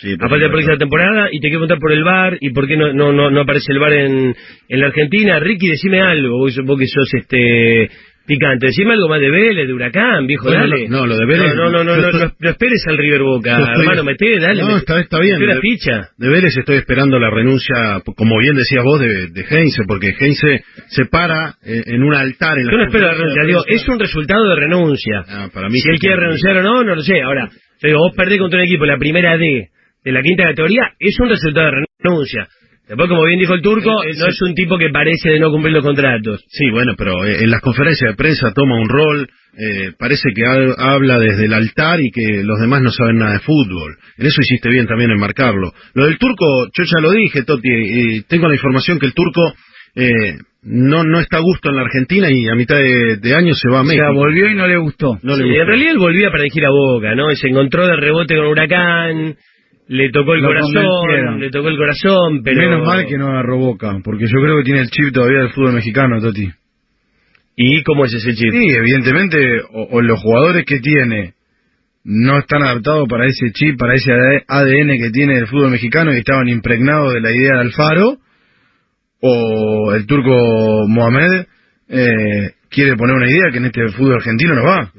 Sí, a partir de la próxima temporada, y te quiero preguntar por el VAR y por qué no, no, no, no aparece el VAR en, en la Argentina. Ricky, decime algo, vos, vos que sos este picante, decime algo más de Vélez, de Huracán, viejo, Bueno, dale. no, lo de Vélez- No, no, no, no, estoy- no, esperes al River Boca, estoy- hermano, meté, dale. No, está, está bien. De- ficha. De Vélez estoy esperando la renuncia, como bien decías vos, de, de Heinze, porque Heinze se para eh, en un altar en la Yo no espero la renuncia, digo, es un resultado de renuncia. Ah, para mí si sí él quiere renunciar o no, no lo sé. Ahora, yo digo, vos perdés contra un equipo la primera D de la quinta categoría, es un resultado de renuncia. Después, como bien dijo el turco, Eh, eh, no es un tipo que parece de no cumplir los contratos. Sí, bueno, pero eh, en las conferencias de prensa toma un rol, eh, parece que ha- habla desde el altar y que los demás no saben nada de fútbol. En eso hiciste bien también en marcarlo. Lo del turco, yo ya lo dije, Toti, y tengo la información que el turco eh, no, no está a gusto en la Argentina y a mitad de, de año se va a O México. sea, volvió y no le gustó. No le Sí, gustó. en realidad él volvía para dirigir a Boca, ¿no? Y se encontró de rebote con Huracán, le tocó el Lo corazón, le tocó el corazón, pero... Menos mal que no agarró boca, porque yo creo que tiene el chip todavía del fútbol mexicano, Toti. ¿Y cómo es ese chip? Sí, evidentemente, o, o los jugadores que tiene no están adaptados para ese chip, para ese ADN que tiene el fútbol mexicano y estaban impregnados de la idea de Alfaro, o el turco Mohamed eh, quiere poner una idea que en este fútbol argentino no va.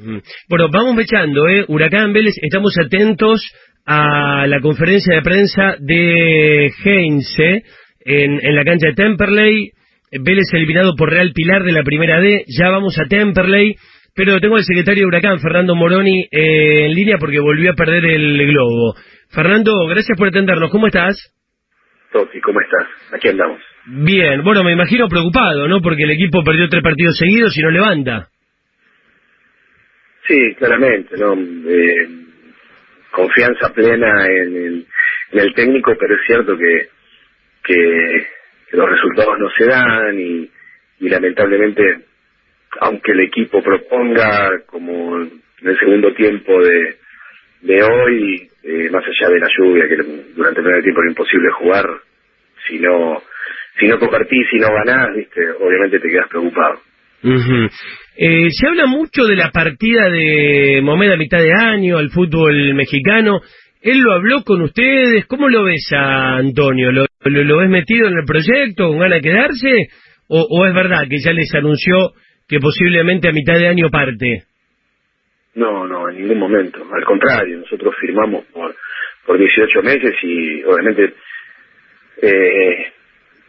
Bueno, vamos mechando, ¿eh? Huracán Vélez, estamos atentos a la conferencia de prensa de Heinze en, en la cancha de Temperley. Vélez eliminado por Real Pilar de la primera D. Ya vamos a Temperley. Pero tengo al secretario de Huracán, Fernando Moroni, eh, en línea porque volvió a perder el globo. Fernando, gracias por atendernos. ¿Cómo estás? Toti, ¿cómo estás? Aquí andamos. Bien, bueno, me imagino preocupado, ¿no? Porque el equipo perdió tres partidos seguidos y no levanta. Sí, claramente, ¿no? Eh, confianza plena en el, en el técnico, pero es cierto que, que, los resultados no se dan y, lamentablemente, aunque el equipo proponga, como en el segundo tiempo de, de hoy, eh, más allá de la lluvia, que durante el primer tiempo era imposible jugar, si no, si no compartís, si no ganás, viste, obviamente te quedas preocupado. Eh, se habla mucho de la partida de Mohamed a mitad de año al fútbol mexicano. ¿Él lo habló con ustedes? ¿Cómo lo ves a Antonio? ¿Lo, lo, ves metido en el proyecto con ganas de quedarse? ¿O, ¿O es verdad que ya les anunció que posiblemente a mitad de año parte? No, no, en ningún momento. Al contrario, nosotros firmamos por, por 18 meses y obviamente eh,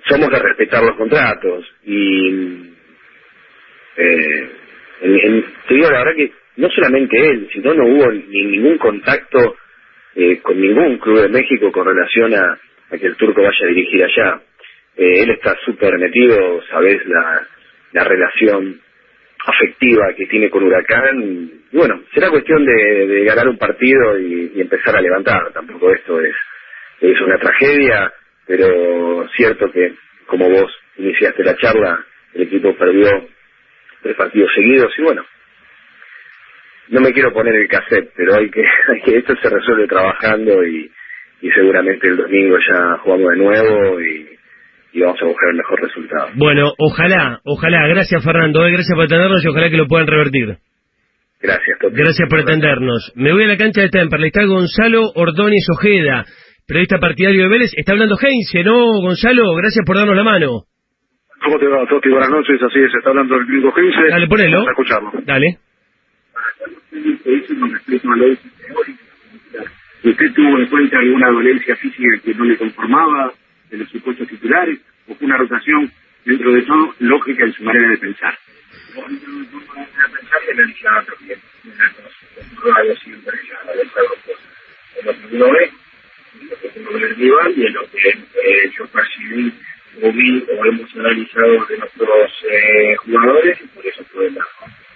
somos de respetar los contratos. Y eh, en- en- te digo la verdad que no solamente él, sino no hubo ni ningún contacto eh, con ningún club de México con relación a, que el turco vaya a dirigir allá. Eh, él está súper metido, sabes la, la relación afectiva que tiene con Huracán. Y bueno, será cuestión de, de ganar un partido y, y empezar a levantar. Tampoco esto es, es una tragedia, pero cierto que, como vos iniciaste la charla, el equipo perdió tres partidos seguidos y bueno, no me quiero poner el cassette, pero hay que, hay que esto se resuelve trabajando y, y seguramente el domingo ya jugamos de nuevo y, y vamos a buscar el mejor resultado. Bueno, ojalá, ojalá. Gracias, Fernando. eh, Gracias por atendernos y ojalá que lo puedan revertir. Gracias. Gracias por atendernos. Me voy a la cancha de Temperley. Está Gonzalo Ordóñez Ojeda, periodista partidario de Vélez. Está hablando Heinze, ¿no, Gonzalo? Gracias por darnos la mano. ¿Cómo te va, Toti? Buenas noches, así es, está hablando el gringo 15. Dale, ponelo. Vamos a escucharlo. Dale. ¿Usted tuvo en cuenta alguna dolencia física que no le conformaba de los supuestos titulares? ¿O fue una rotación, dentro de todo, lógica en su manera de pensar? lo que uno ve, lo que uno ve el rival y en lo que yo percibí vi o hemos analizado de nuestros eh, jugadores y por eso la,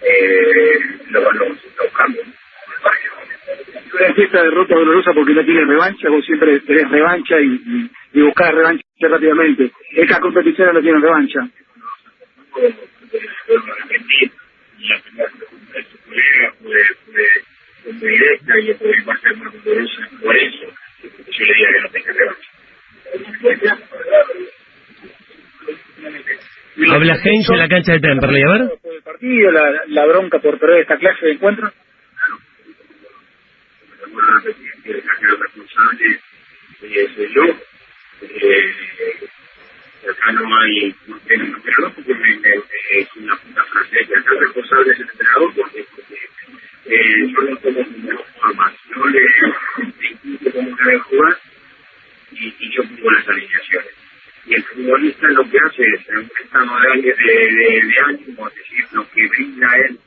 eh, lo, lo, los cambios. Esta derrota dolorosa porque no tiene revancha, vos siempre tenés revancha y, y, y buscás revancha rápidamente. Estas competiciones no tienen revancha. por eso yo le diga que no tenga revancha. Habla Heinze en la cancha de Temperley. A ver. El partido, la, la bronca por perder esta clase de encuentros. arquero responsable eh. Eh, acá no hay, pero no porque es una puta frase, que acá el responsable es el entrenador porque, porque eh, yo no tomo ninguna forma, yo le indico cómo debe jugar y, y yo pongo las alineaciones. Y el futbolista lo que hace es, en un estado de, ánimo, es decir, lo que brinda él,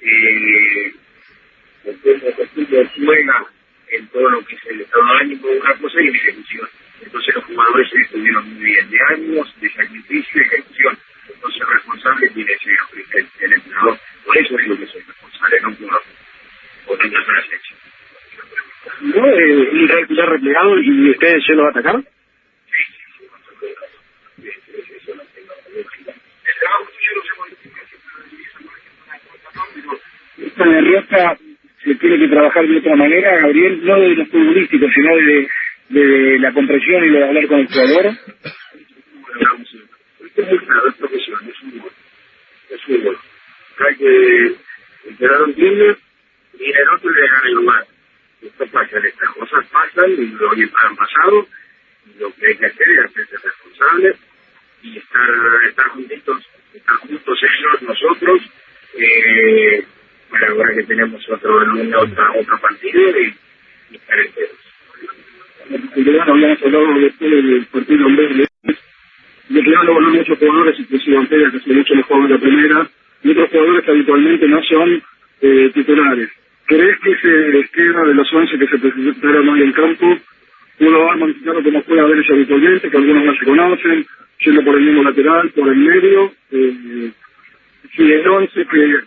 eh, juega en todo lo que es el estado de ánimo una cosa y en ejecución. Entonces los jugadores se estuvieron muy bien de ánimos, de sacrificio y ejecución. Entonces el responsable tiene que ser el, el entrenador. Por eso digo que soy responsable, no por, por hecha. ¿No? Eh, Israel Pilar replegado y ustedes yendo a atacar. Esta derrota se tiene que de otra manera, Gabriel, no de lo futbolístico, sino de, de la comprensión y de hablar con el jugador. Esto es muy claro, es es fútbol. Es. Hay que el que no lo y el otro le gana el lugar. Esto pasa, estas cosas pasan y lo han pasado. Lo que hay que hacer es hacerse responsable y estar, estar juntitos, estar juntos ellos, nosotros, eh, ahora que tenemos otro, otra, otro partido y, y bueno, habíamos hablado después del partido en vez de que no volver muchos jugadores, inclusive Ortega, que hace mucho juega en la primera, y otros jugadores que habitualmente no son eh, titulares. ¿Crees que ese esquema de los 11 que se presentaron hoy en campo va a mantenerlo como juega a veces habitualmente, que algunos no se conocen, yendo por el mismo lateral, por el medio? Eh, si el 11 que...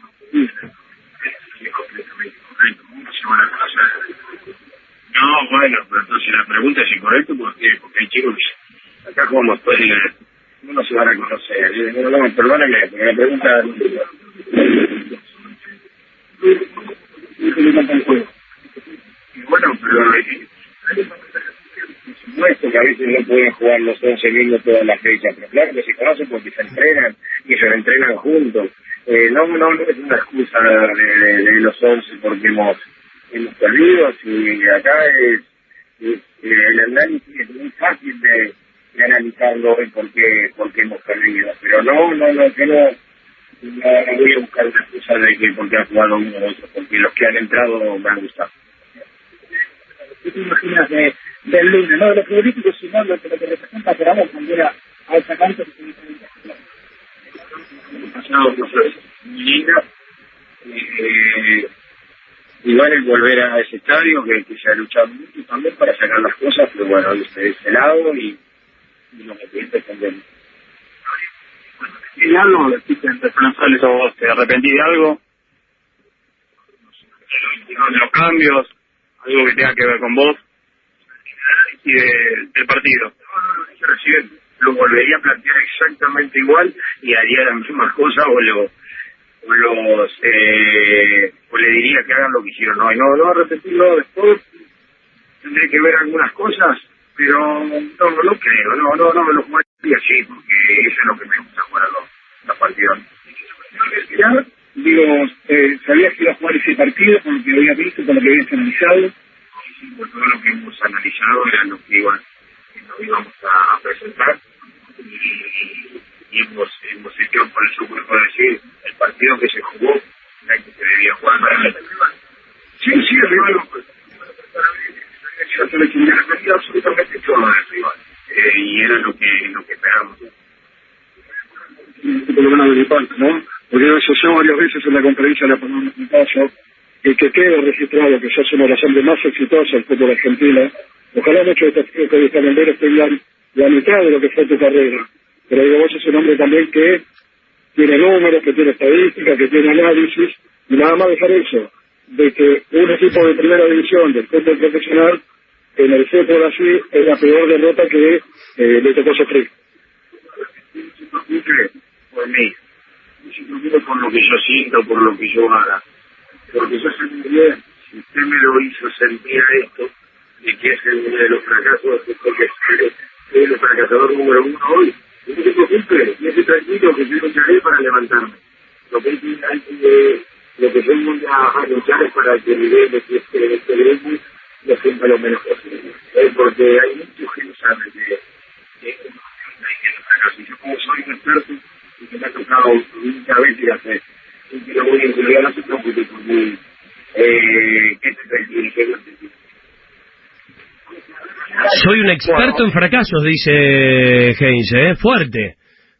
sí. No, bueno, pero entonces la pregunta es incorrecta porque, porque el chico que acá jugamos pues uno se va a reconocer. Yo digo, no, no, perdóname, porque la pregunta y bueno, pero eh, por supuesto que a veces no pueden jugar los 11 mismos todas las fechas, pero claro que se conocen porque se entrenan y se entrenan juntos. Eh, no, no, es una excusa de, los 11 porque hemos, hemos perdido, si acá es, eh, el análisis es muy fácil de, analizarlo hoy porque, porque hemos perdido, pero no, no, no, yo no, no, voy a buscar una excusa de que porque han jugado uno u otro, porque los que han entrado me han gustado. ¿Qué te imaginas de, del lunes? No de los futbolísticos, sino de lo que representa que vamos a cambiar a, esa cancha. Han pasado cosas muy lindas. Eh, igual el volver a ese estadio que, que se ha luchado mucho también para sacar las cosas, pero bueno, desde ese lado y, y los clientes también. ¿Y algo responsables o vos? ¿Te arrepentís de algo? De los- de los cambios, algo que tenga que ver con vos y de, del partido. Yo recién lo volvería a plantear exactamente igual y haría las mismas cosas o lo los eh, o le diría que hagan lo que hicieron. No y no no repetirlo después tendré que ver algunas cosas pero no no creo. No no no me lo jugaría así porque eso es lo que me gusta jugar a los, los partidos. Digo, eh, sabías que iba a jugar ese partido con lo que habías visto, con lo que habías analizado. Sí, por todo lo que hemos analizado era lo que iban que nos íbamos a presentar y, hemos, hemos hecho, por eso puedo decir, el partido que se jugó, el que se debía jugar para el rival. Sí, sí, el rival lo absolutamente todo del rival eh, y era lo que, lo que esperábamos. por lo menos de ¿no? Porque eso yo varias veces en la conferencia le ponemos un caso y que quede registrado que sos una de las hombres más exitosas del fútbol argentino. Ojalá muchos de estos chicos que hoy están en Vélez tengan la mitad de lo que fue tu carrera. Pero digo, vos sos un hombre también que tiene números, que tiene estadísticas, que tiene análisis, y nada más dejar eso, de que un equipo de primera división del fútbol profesional en el fútbol así es la peor derrota que eh, le tocó sufrir. no se preocupe por mí, no se preocupe por lo que yo siento, por lo que yo haga, porque yo muy bien, si usted me lo hizo sentir esto, de que es uno de los fracasos, es porque es el fracasador número uno hoy, no se preocupe, y esté tranquilo que yo lucharé para levantarme. Lo que, hay que- que- lo que yo voy a, luchar es para que el de este, este grupo lo sienta lo menos posible, ¿eh? porque hay muchos que no saben de, fracaso. Y yo como soy un experto y que me ha tocado muchas veces y hace y que lo voy a no se preocupe por mí, eh, que te estoy dirigiendo este tipo. Soy un experto en fracasos, dice Heinz, ¿eh? Fuerte.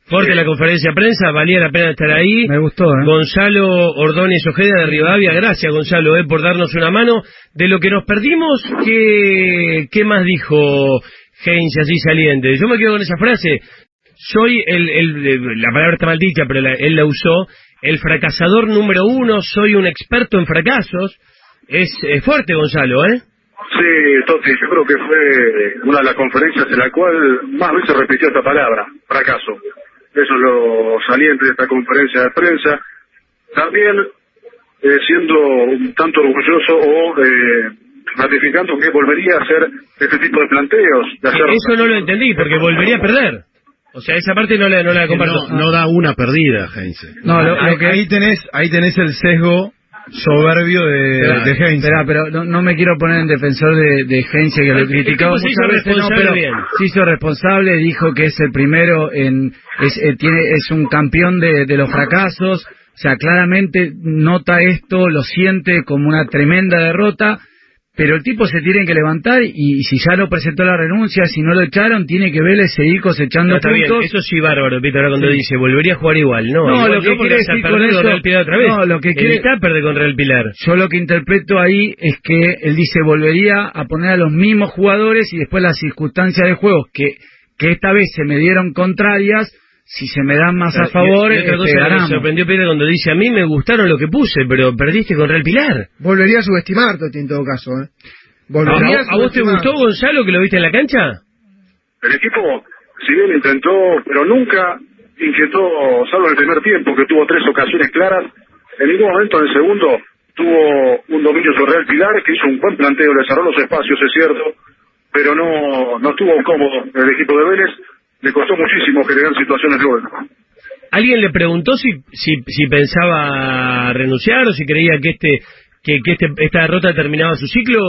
Fuerte la conferencia de prensa, valía la pena estar ahí. Me gustó, ¿eh? Gonzalo Ordóñez Ojeda de Rivadavia, gracias Gonzalo, ¿eh? por darnos una mano. De lo que nos perdimos, ¿qué, qué más dijo Heinz así saliente? Yo me quedo con esa frase. Soy el, el- la palabra está mal dicha, pero la- él la usó, el fracasador número uno, soy un experto en fracasos. Es, es fuerte Gonzalo, ¿eh? Sí, Toti, yo creo que fue una de las conferencias en la cual más veces repitió esta palabra, fracaso. Eso es lo saliente de esta conferencia de prensa. También eh, siendo un tanto orgulloso o eh, ratificando que volvería a hacer este tipo de planteos. De hacer Eso no lo entendí, porque volvería a perder. O sea, esa parte no la, no la comparto. no, no da una perdida, Heinze. No, lo, lo que ahí tenés, ahí tenés el sesgo soberbio de, Espera, de Heinz. espera, pero no, no me quiero poner en defensor de, de Heinz que lo hizo muchas veces, no, responsable pero bien. se hizo responsable, dijo que es el primero en, es, eh, tiene, es un campeón de, de los fracasos, o sea, claramente nota esto, lo siente como una tremenda derrota, pero el tipo se tiene que levantar y, si ya no presentó la renuncia, si no lo echaron, tiene que Vélez seguir cosechando No, está bien, puntos. eso sí bárbaro, Pito, ahora cuando Sí. dice volvería a jugar igual, no, No, igual lo que quiere decir perder con con eso- Real Pilar otra vez. No, lo que quiere- Evitá perder con Real Pilar. Yo lo que interpreto ahí es que él dice volvería a poner a los mismos jugadores y después las circunstancias de juego que, que esta vez se me dieron contrarias, si se me dan más a Y- favor, y otra este, cosa que me ganamos. sorprendió Pedro cuando dice a mí me gustaron lo que puse, pero perdiste con Real Pilar. Volvería a subestimar, Toti, en todo caso. ¿eh? ¿A, a vos te gustó, Gonzalo, que lo viste en la cancha? El equipo, si bien intentó, pero nunca inquietó, salvo en el primer tiempo, que tuvo tres ocasiones claras, en ningún momento en el segundo tuvo un dominio sobre Real Pilar, que hizo un buen planteo, le cerró los espacios, es cierto, pero no, no estuvo cómodo el equipo de Vélez, le costó muchísimo generar situaciones luego. ¿Alguien le preguntó si, si, si pensaba renunciar o si creía que este que, que este, esta derrota terminaba su ciclo,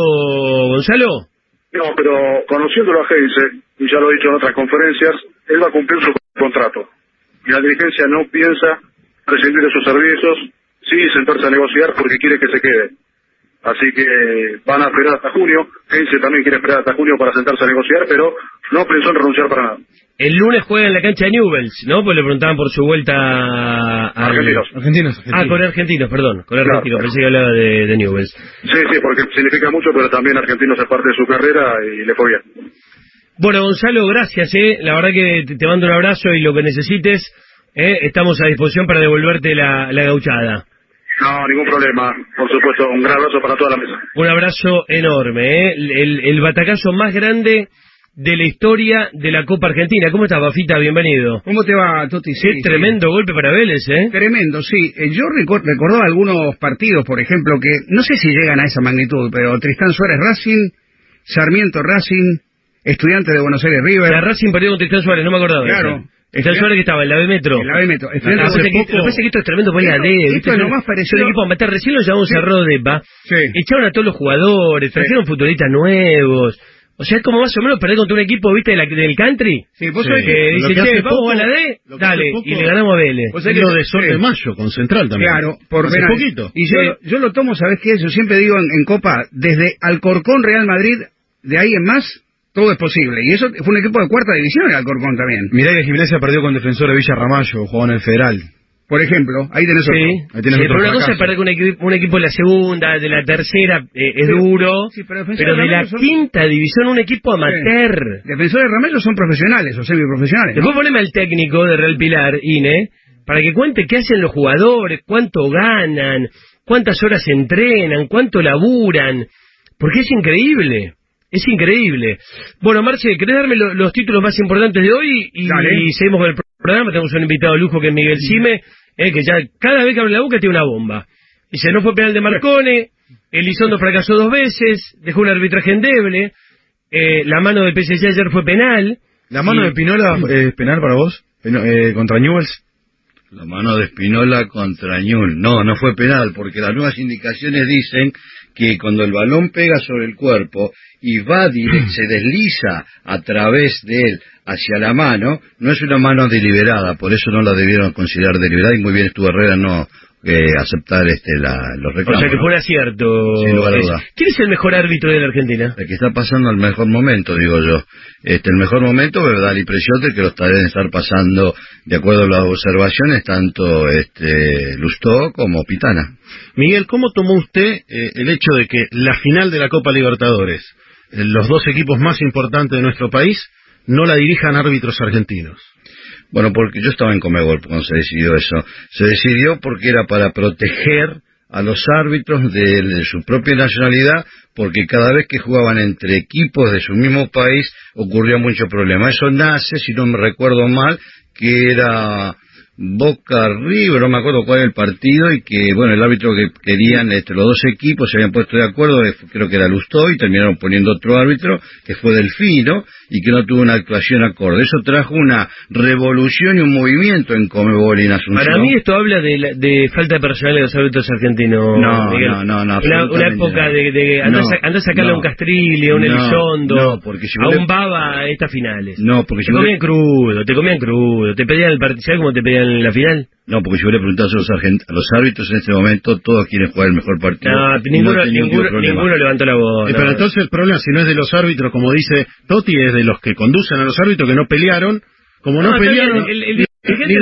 Gonzalo? No, pero conociéndolo a Heinze, y ya lo he dicho en otras conferencias, él va a cumplir su contrato. Y la dirigencia no piensa prescindir de sus servicios, sí sentarse a negociar porque quiere que se quede. Así que van a esperar hasta junio. Heinze también quiere esperar hasta junio para sentarse a negociar, pero no pensó en renunciar para nada. El lunes juega en la cancha de Newells, ¿no? Pues le preguntaban por su vuelta a... Argentinos. Argentinos, Ah, con argentinos, perdón. Con argentinos, pensé que hablaba de, de Newells. Sí, sí, porque significa mucho, pero también Argentinos es parte de su carrera y le fue bien. Bueno, Gonzalo, gracias, ¿eh? La verdad que te, te mando un abrazo y lo que necesites, ¿eh? Estamos a disposición para devolverte la, la gauchada. No, ningún problema. Por supuesto, un gran abrazo para toda la mesa. Un abrazo enorme, ¿eh? El, el, batacazo más grande de la historia de la Copa Argentina. ¿Cómo estás, Bafita? Bienvenido. ¿Cómo te va, Toti? Qué tremendo golpe para Vélez, ¿eh? Tremendo, sí. Eh, Yo recor- recordaba algunos partidos, por ejemplo, que no sé si llegan a esa magnitud, pero Tristán Suárez Racing, Sarmiento Racing, Estudiantes de Buenos Aires River. La Racing perdió con Tristán Suárez, no me acordaba. de Claro. eso. Tristán Suárez que estaba en la B Metro. En la B Metro. Hace que- poco- Lo que pasa es que esto es tremendo por la D. esto ¿viste? es lo un- más parecido- Es un equipo a matar. Recién lo llamamos a Rodepa. Sí. Echaron a todos los jugadores, trajeron futbolistas nuevos. O sea, es como más o menos perder contra un equipo, ¿viste? de la- del country. Sí, vos que sabés que- dice, lo que che, vamos a la D, dale, poco- y le ganamos a Vélez. Vos sabés lo de Sol sí. de Mayo, con Central también. Claro, por Hace penales. poquito. Y yo, yo lo tomo, ¿sabes qué? Yo siempre digo en, en Copa, desde Alcorcón Real Madrid, de ahí en más, todo es posible. Y eso fue un equipo de cuarta división el Alcorcón también. Mirá que Gimnasia perdió con Defensor de Villa Ramallo, jugó en el Federal. Por ejemplo, ahí tenés otro. Sí, Ahí tenés Sí, otro pero una cosa es perder con un equipo, un equipo de la segunda, de la tercera, eh, es Sí, duro, sí, pero de de la Ramallo son- quinta división, un equipo amateur. Defensores de Ramello son profesionales o semiprofesionales. ¿no? Después poneme al técnico de Real Pilar, Ine, para que cuente qué hacen los jugadores, cuánto ganan, cuántas horas entrenan, cuánto laburan, porque es increíble, es increíble. Bueno, Marce, ¿querés darme lo- los títulos más importantes de hoy? Y, Dale. y seguimos con el programa, tenemos un invitado de lujo que es Miguel Cime, eh, que ya cada vez que abre la boca tiene una bomba. Dice, no fue penal de Marcone, Elizondo fracasó dos veces, dejó un arbitraje endeble, eh, la mano del PSG ayer fue penal. ¿La mano Y- de Pinola eh, es penal para vos? Peno- eh, ¿Contra Newells? La mano de Espinola contra Ñul. No, no fue penal, porque las nuevas indicaciones dicen que cuando el balón pega sobre el cuerpo y va se desliza a través de él hacia la mano, no es una mano deliberada, por eso no la debieron considerar deliberada y muy bien estuvo Herrera no eh, aceptar este la, los O reclamos. sea que ¿no? fue un acierto. Sin lugar a duda. ¿Quién es el mejor árbitro de la Argentina? El que está pasando el mejor momento, digo yo. Este, el mejor momento me da la impresión de que lo deben estar pasando, de acuerdo a las observaciones, tanto este, Lustó como Pitana. Miguel, ¿cómo tomó usted eh, el hecho de que la final de la Copa Libertadores, eh, los dos equipos más importantes de nuestro país, no la dirijan árbitros argentinos? Bueno, porque yo estaba en Comebol cuando se decidió eso. Se decidió porque era para proteger a los árbitros de, de su propia nacionalidad, porque cada vez que jugaban entre equipos de su mismo país ocurría mucho problema. Eso nace, si no me recuerdo mal, que era Boca River, no me acuerdo cuál era el partido, y que, bueno, el árbitro que querían, este, los dos equipos se habían puesto de acuerdo, eh, creo que era Lustó, y terminaron poniendo otro árbitro, que fue Delfino, y que no tuvo una actuación acorde. Eso trajo una revolución y un movimiento en Comebol y en Asunción. Para mí esto habla de, la- de falta de personal de los árbitros argentinos. No, Miguel. no, no, no, Una, época no. de, de andar, No, a sacarle a un Castrilli, a un Elizondo, si a un Baba a estas finales. No, porque te si vos le- comían crudo, te comían crudo, te pedían el partido, ¿sabes cómo te pedían en la final? No, porque si yo le preguntase a los, argent- a los árbitros en este momento, todos quieren jugar el mejor partido. No, ninguno, no ninguno, ninguno levantó la voz. Eh, no. pero entonces el problema, si no es de los árbitros, como dice Totti, es de los que conducen a los árbitros que no pelearon. Como no, pelearon... el, el dirigente,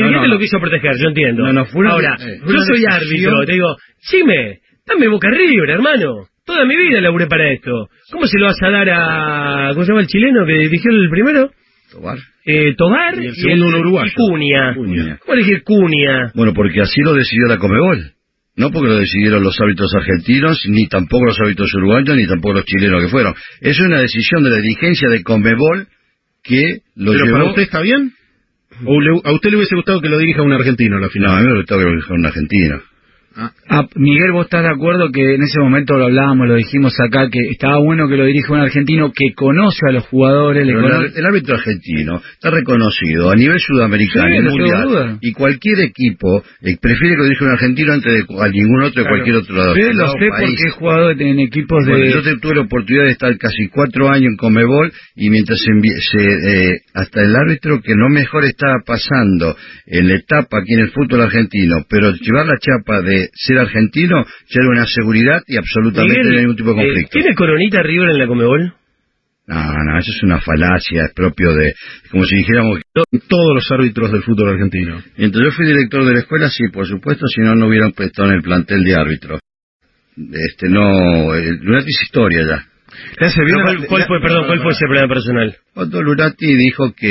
lo, no. lo quiso proteger, yo entiendo. Ahora, eh, yo soy árbitro, te digo, Chime, dame Boca River, hermano. Toda mi vida laburé para esto. ¿Cómo se lo vas a dar a... ¿Cómo se llama el chileno que dirigió el primero? Tobar. Eh, Tobar Y el segundo un uruguayo. y Cunha. Cunha. ¿Cómo elegir Cunha? Bueno, porque así lo decidió la Comebol. No porque lo decidieron los árbitros argentinos, ni tampoco los árbitros uruguayos, ni tampoco los chilenos que fueron. Es una decisión de la dirigencia de Conmebol que lo ¿Pero llevó... para usted está bien? ¿O le- a usted le hubiese gustado que lo dirija un argentino a la final? No, a mí me gustaba que lo dirija un argentino. Ah, Miguel, vos estás de acuerdo que en ese momento lo hablábamos, lo dijimos acá, que estaba bueno que lo dirija un argentino que conoce a los jugadores, le el, árbitro argentino está reconocido a nivel sudamericano Sí, y mundial. Y cualquier equipo eh, prefiere que lo dirija un argentino antes de a ningún otro de cualquier otro lado. Sí, lo sé país. porque he jugado en equipos de... Yo te- tuve la oportunidad de estar casi cuatro años en Comebol y mientras se se, eh, hasta el árbitro que no mejor estaba pasando en la etapa aquí en el fútbol argentino, pero llevar la chapa de ser argentino ya era una seguridad y absolutamente Miguel, no hay ningún tipo de eh, conflicto. ¿Tiene coronita River en la Comebol? No, no, eso es una falacia, es propio de, como si dijéramos que todos los árbitros del fútbol argentino. Mientras yo fui director de la escuela, sí, por supuesto, si no, no hubieran puesto en el plantel de árbitros. Este, no, el Lunati es historia ya. Pero ¿Cuál, cuál fue, perdón, cuál fue ese problema personal? Otto Lunati dijo que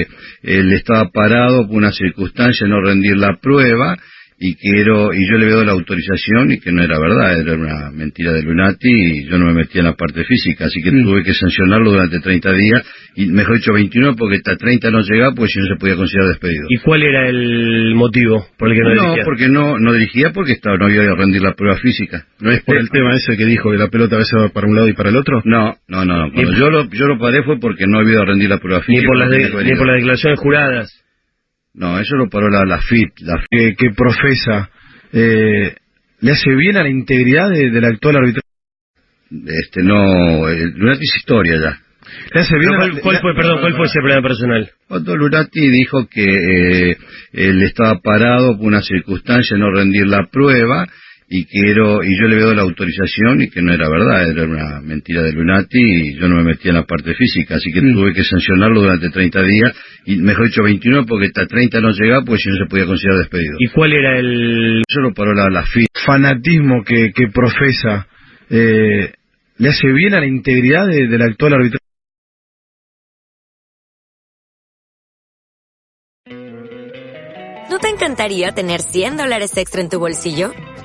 eh, él estaba parado por una circunstancia de no rendir la prueba y que era, y yo le veo la autorización y que no era verdad, era una mentira de Lunati y yo no me metía en la parte física, así que tuve que sancionarlo durante 30 días, y mejor dicho 21 porque hasta 30 no llegaba, pues si no se podía considerar despedido. ¿Y cuál era el motivo por el que no, No, dirigía? porque no, no dirigía porque estaba, no había a rendir la prueba física. ¿No es por el tema ese que dijo que la pelota a veces va para un lado y para el otro? No, no, no. no. Cuando yo lo, yo lo paré fue porque no había ido a rendir la prueba física. Ni por, las de- que ni por las declaraciones juradas. No, eso lo paró la, la FIT. La Que, que profesa, eh, ¿le hace bien a la integridad de- del actual árbitro? Este, no, el Lunati es historia ya. ¿Le hace bien ¿Cuál, cuál fue, perdón, cuál fue ese problema personal? Otto Lunati dijo que eh, él estaba parado por una circunstancia de no rendir la prueba y que era, y yo le veo la autorización y que no era verdad, era una mentira de Lunati y yo no me metía en la parte física, así que tuve que sancionarlo durante 30 días, y mejor dicho 21 porque hasta 30 no llegaba, pues si no se podía considerar despedido. ¿Y cuál era el...? Eso lo paró la, la. Fanatismo que, que profesa, eh, ¿le hace bien a la integridad de- del actual árbitro? ¿No te encantaría tener 100 dólares extra en tu bolsillo?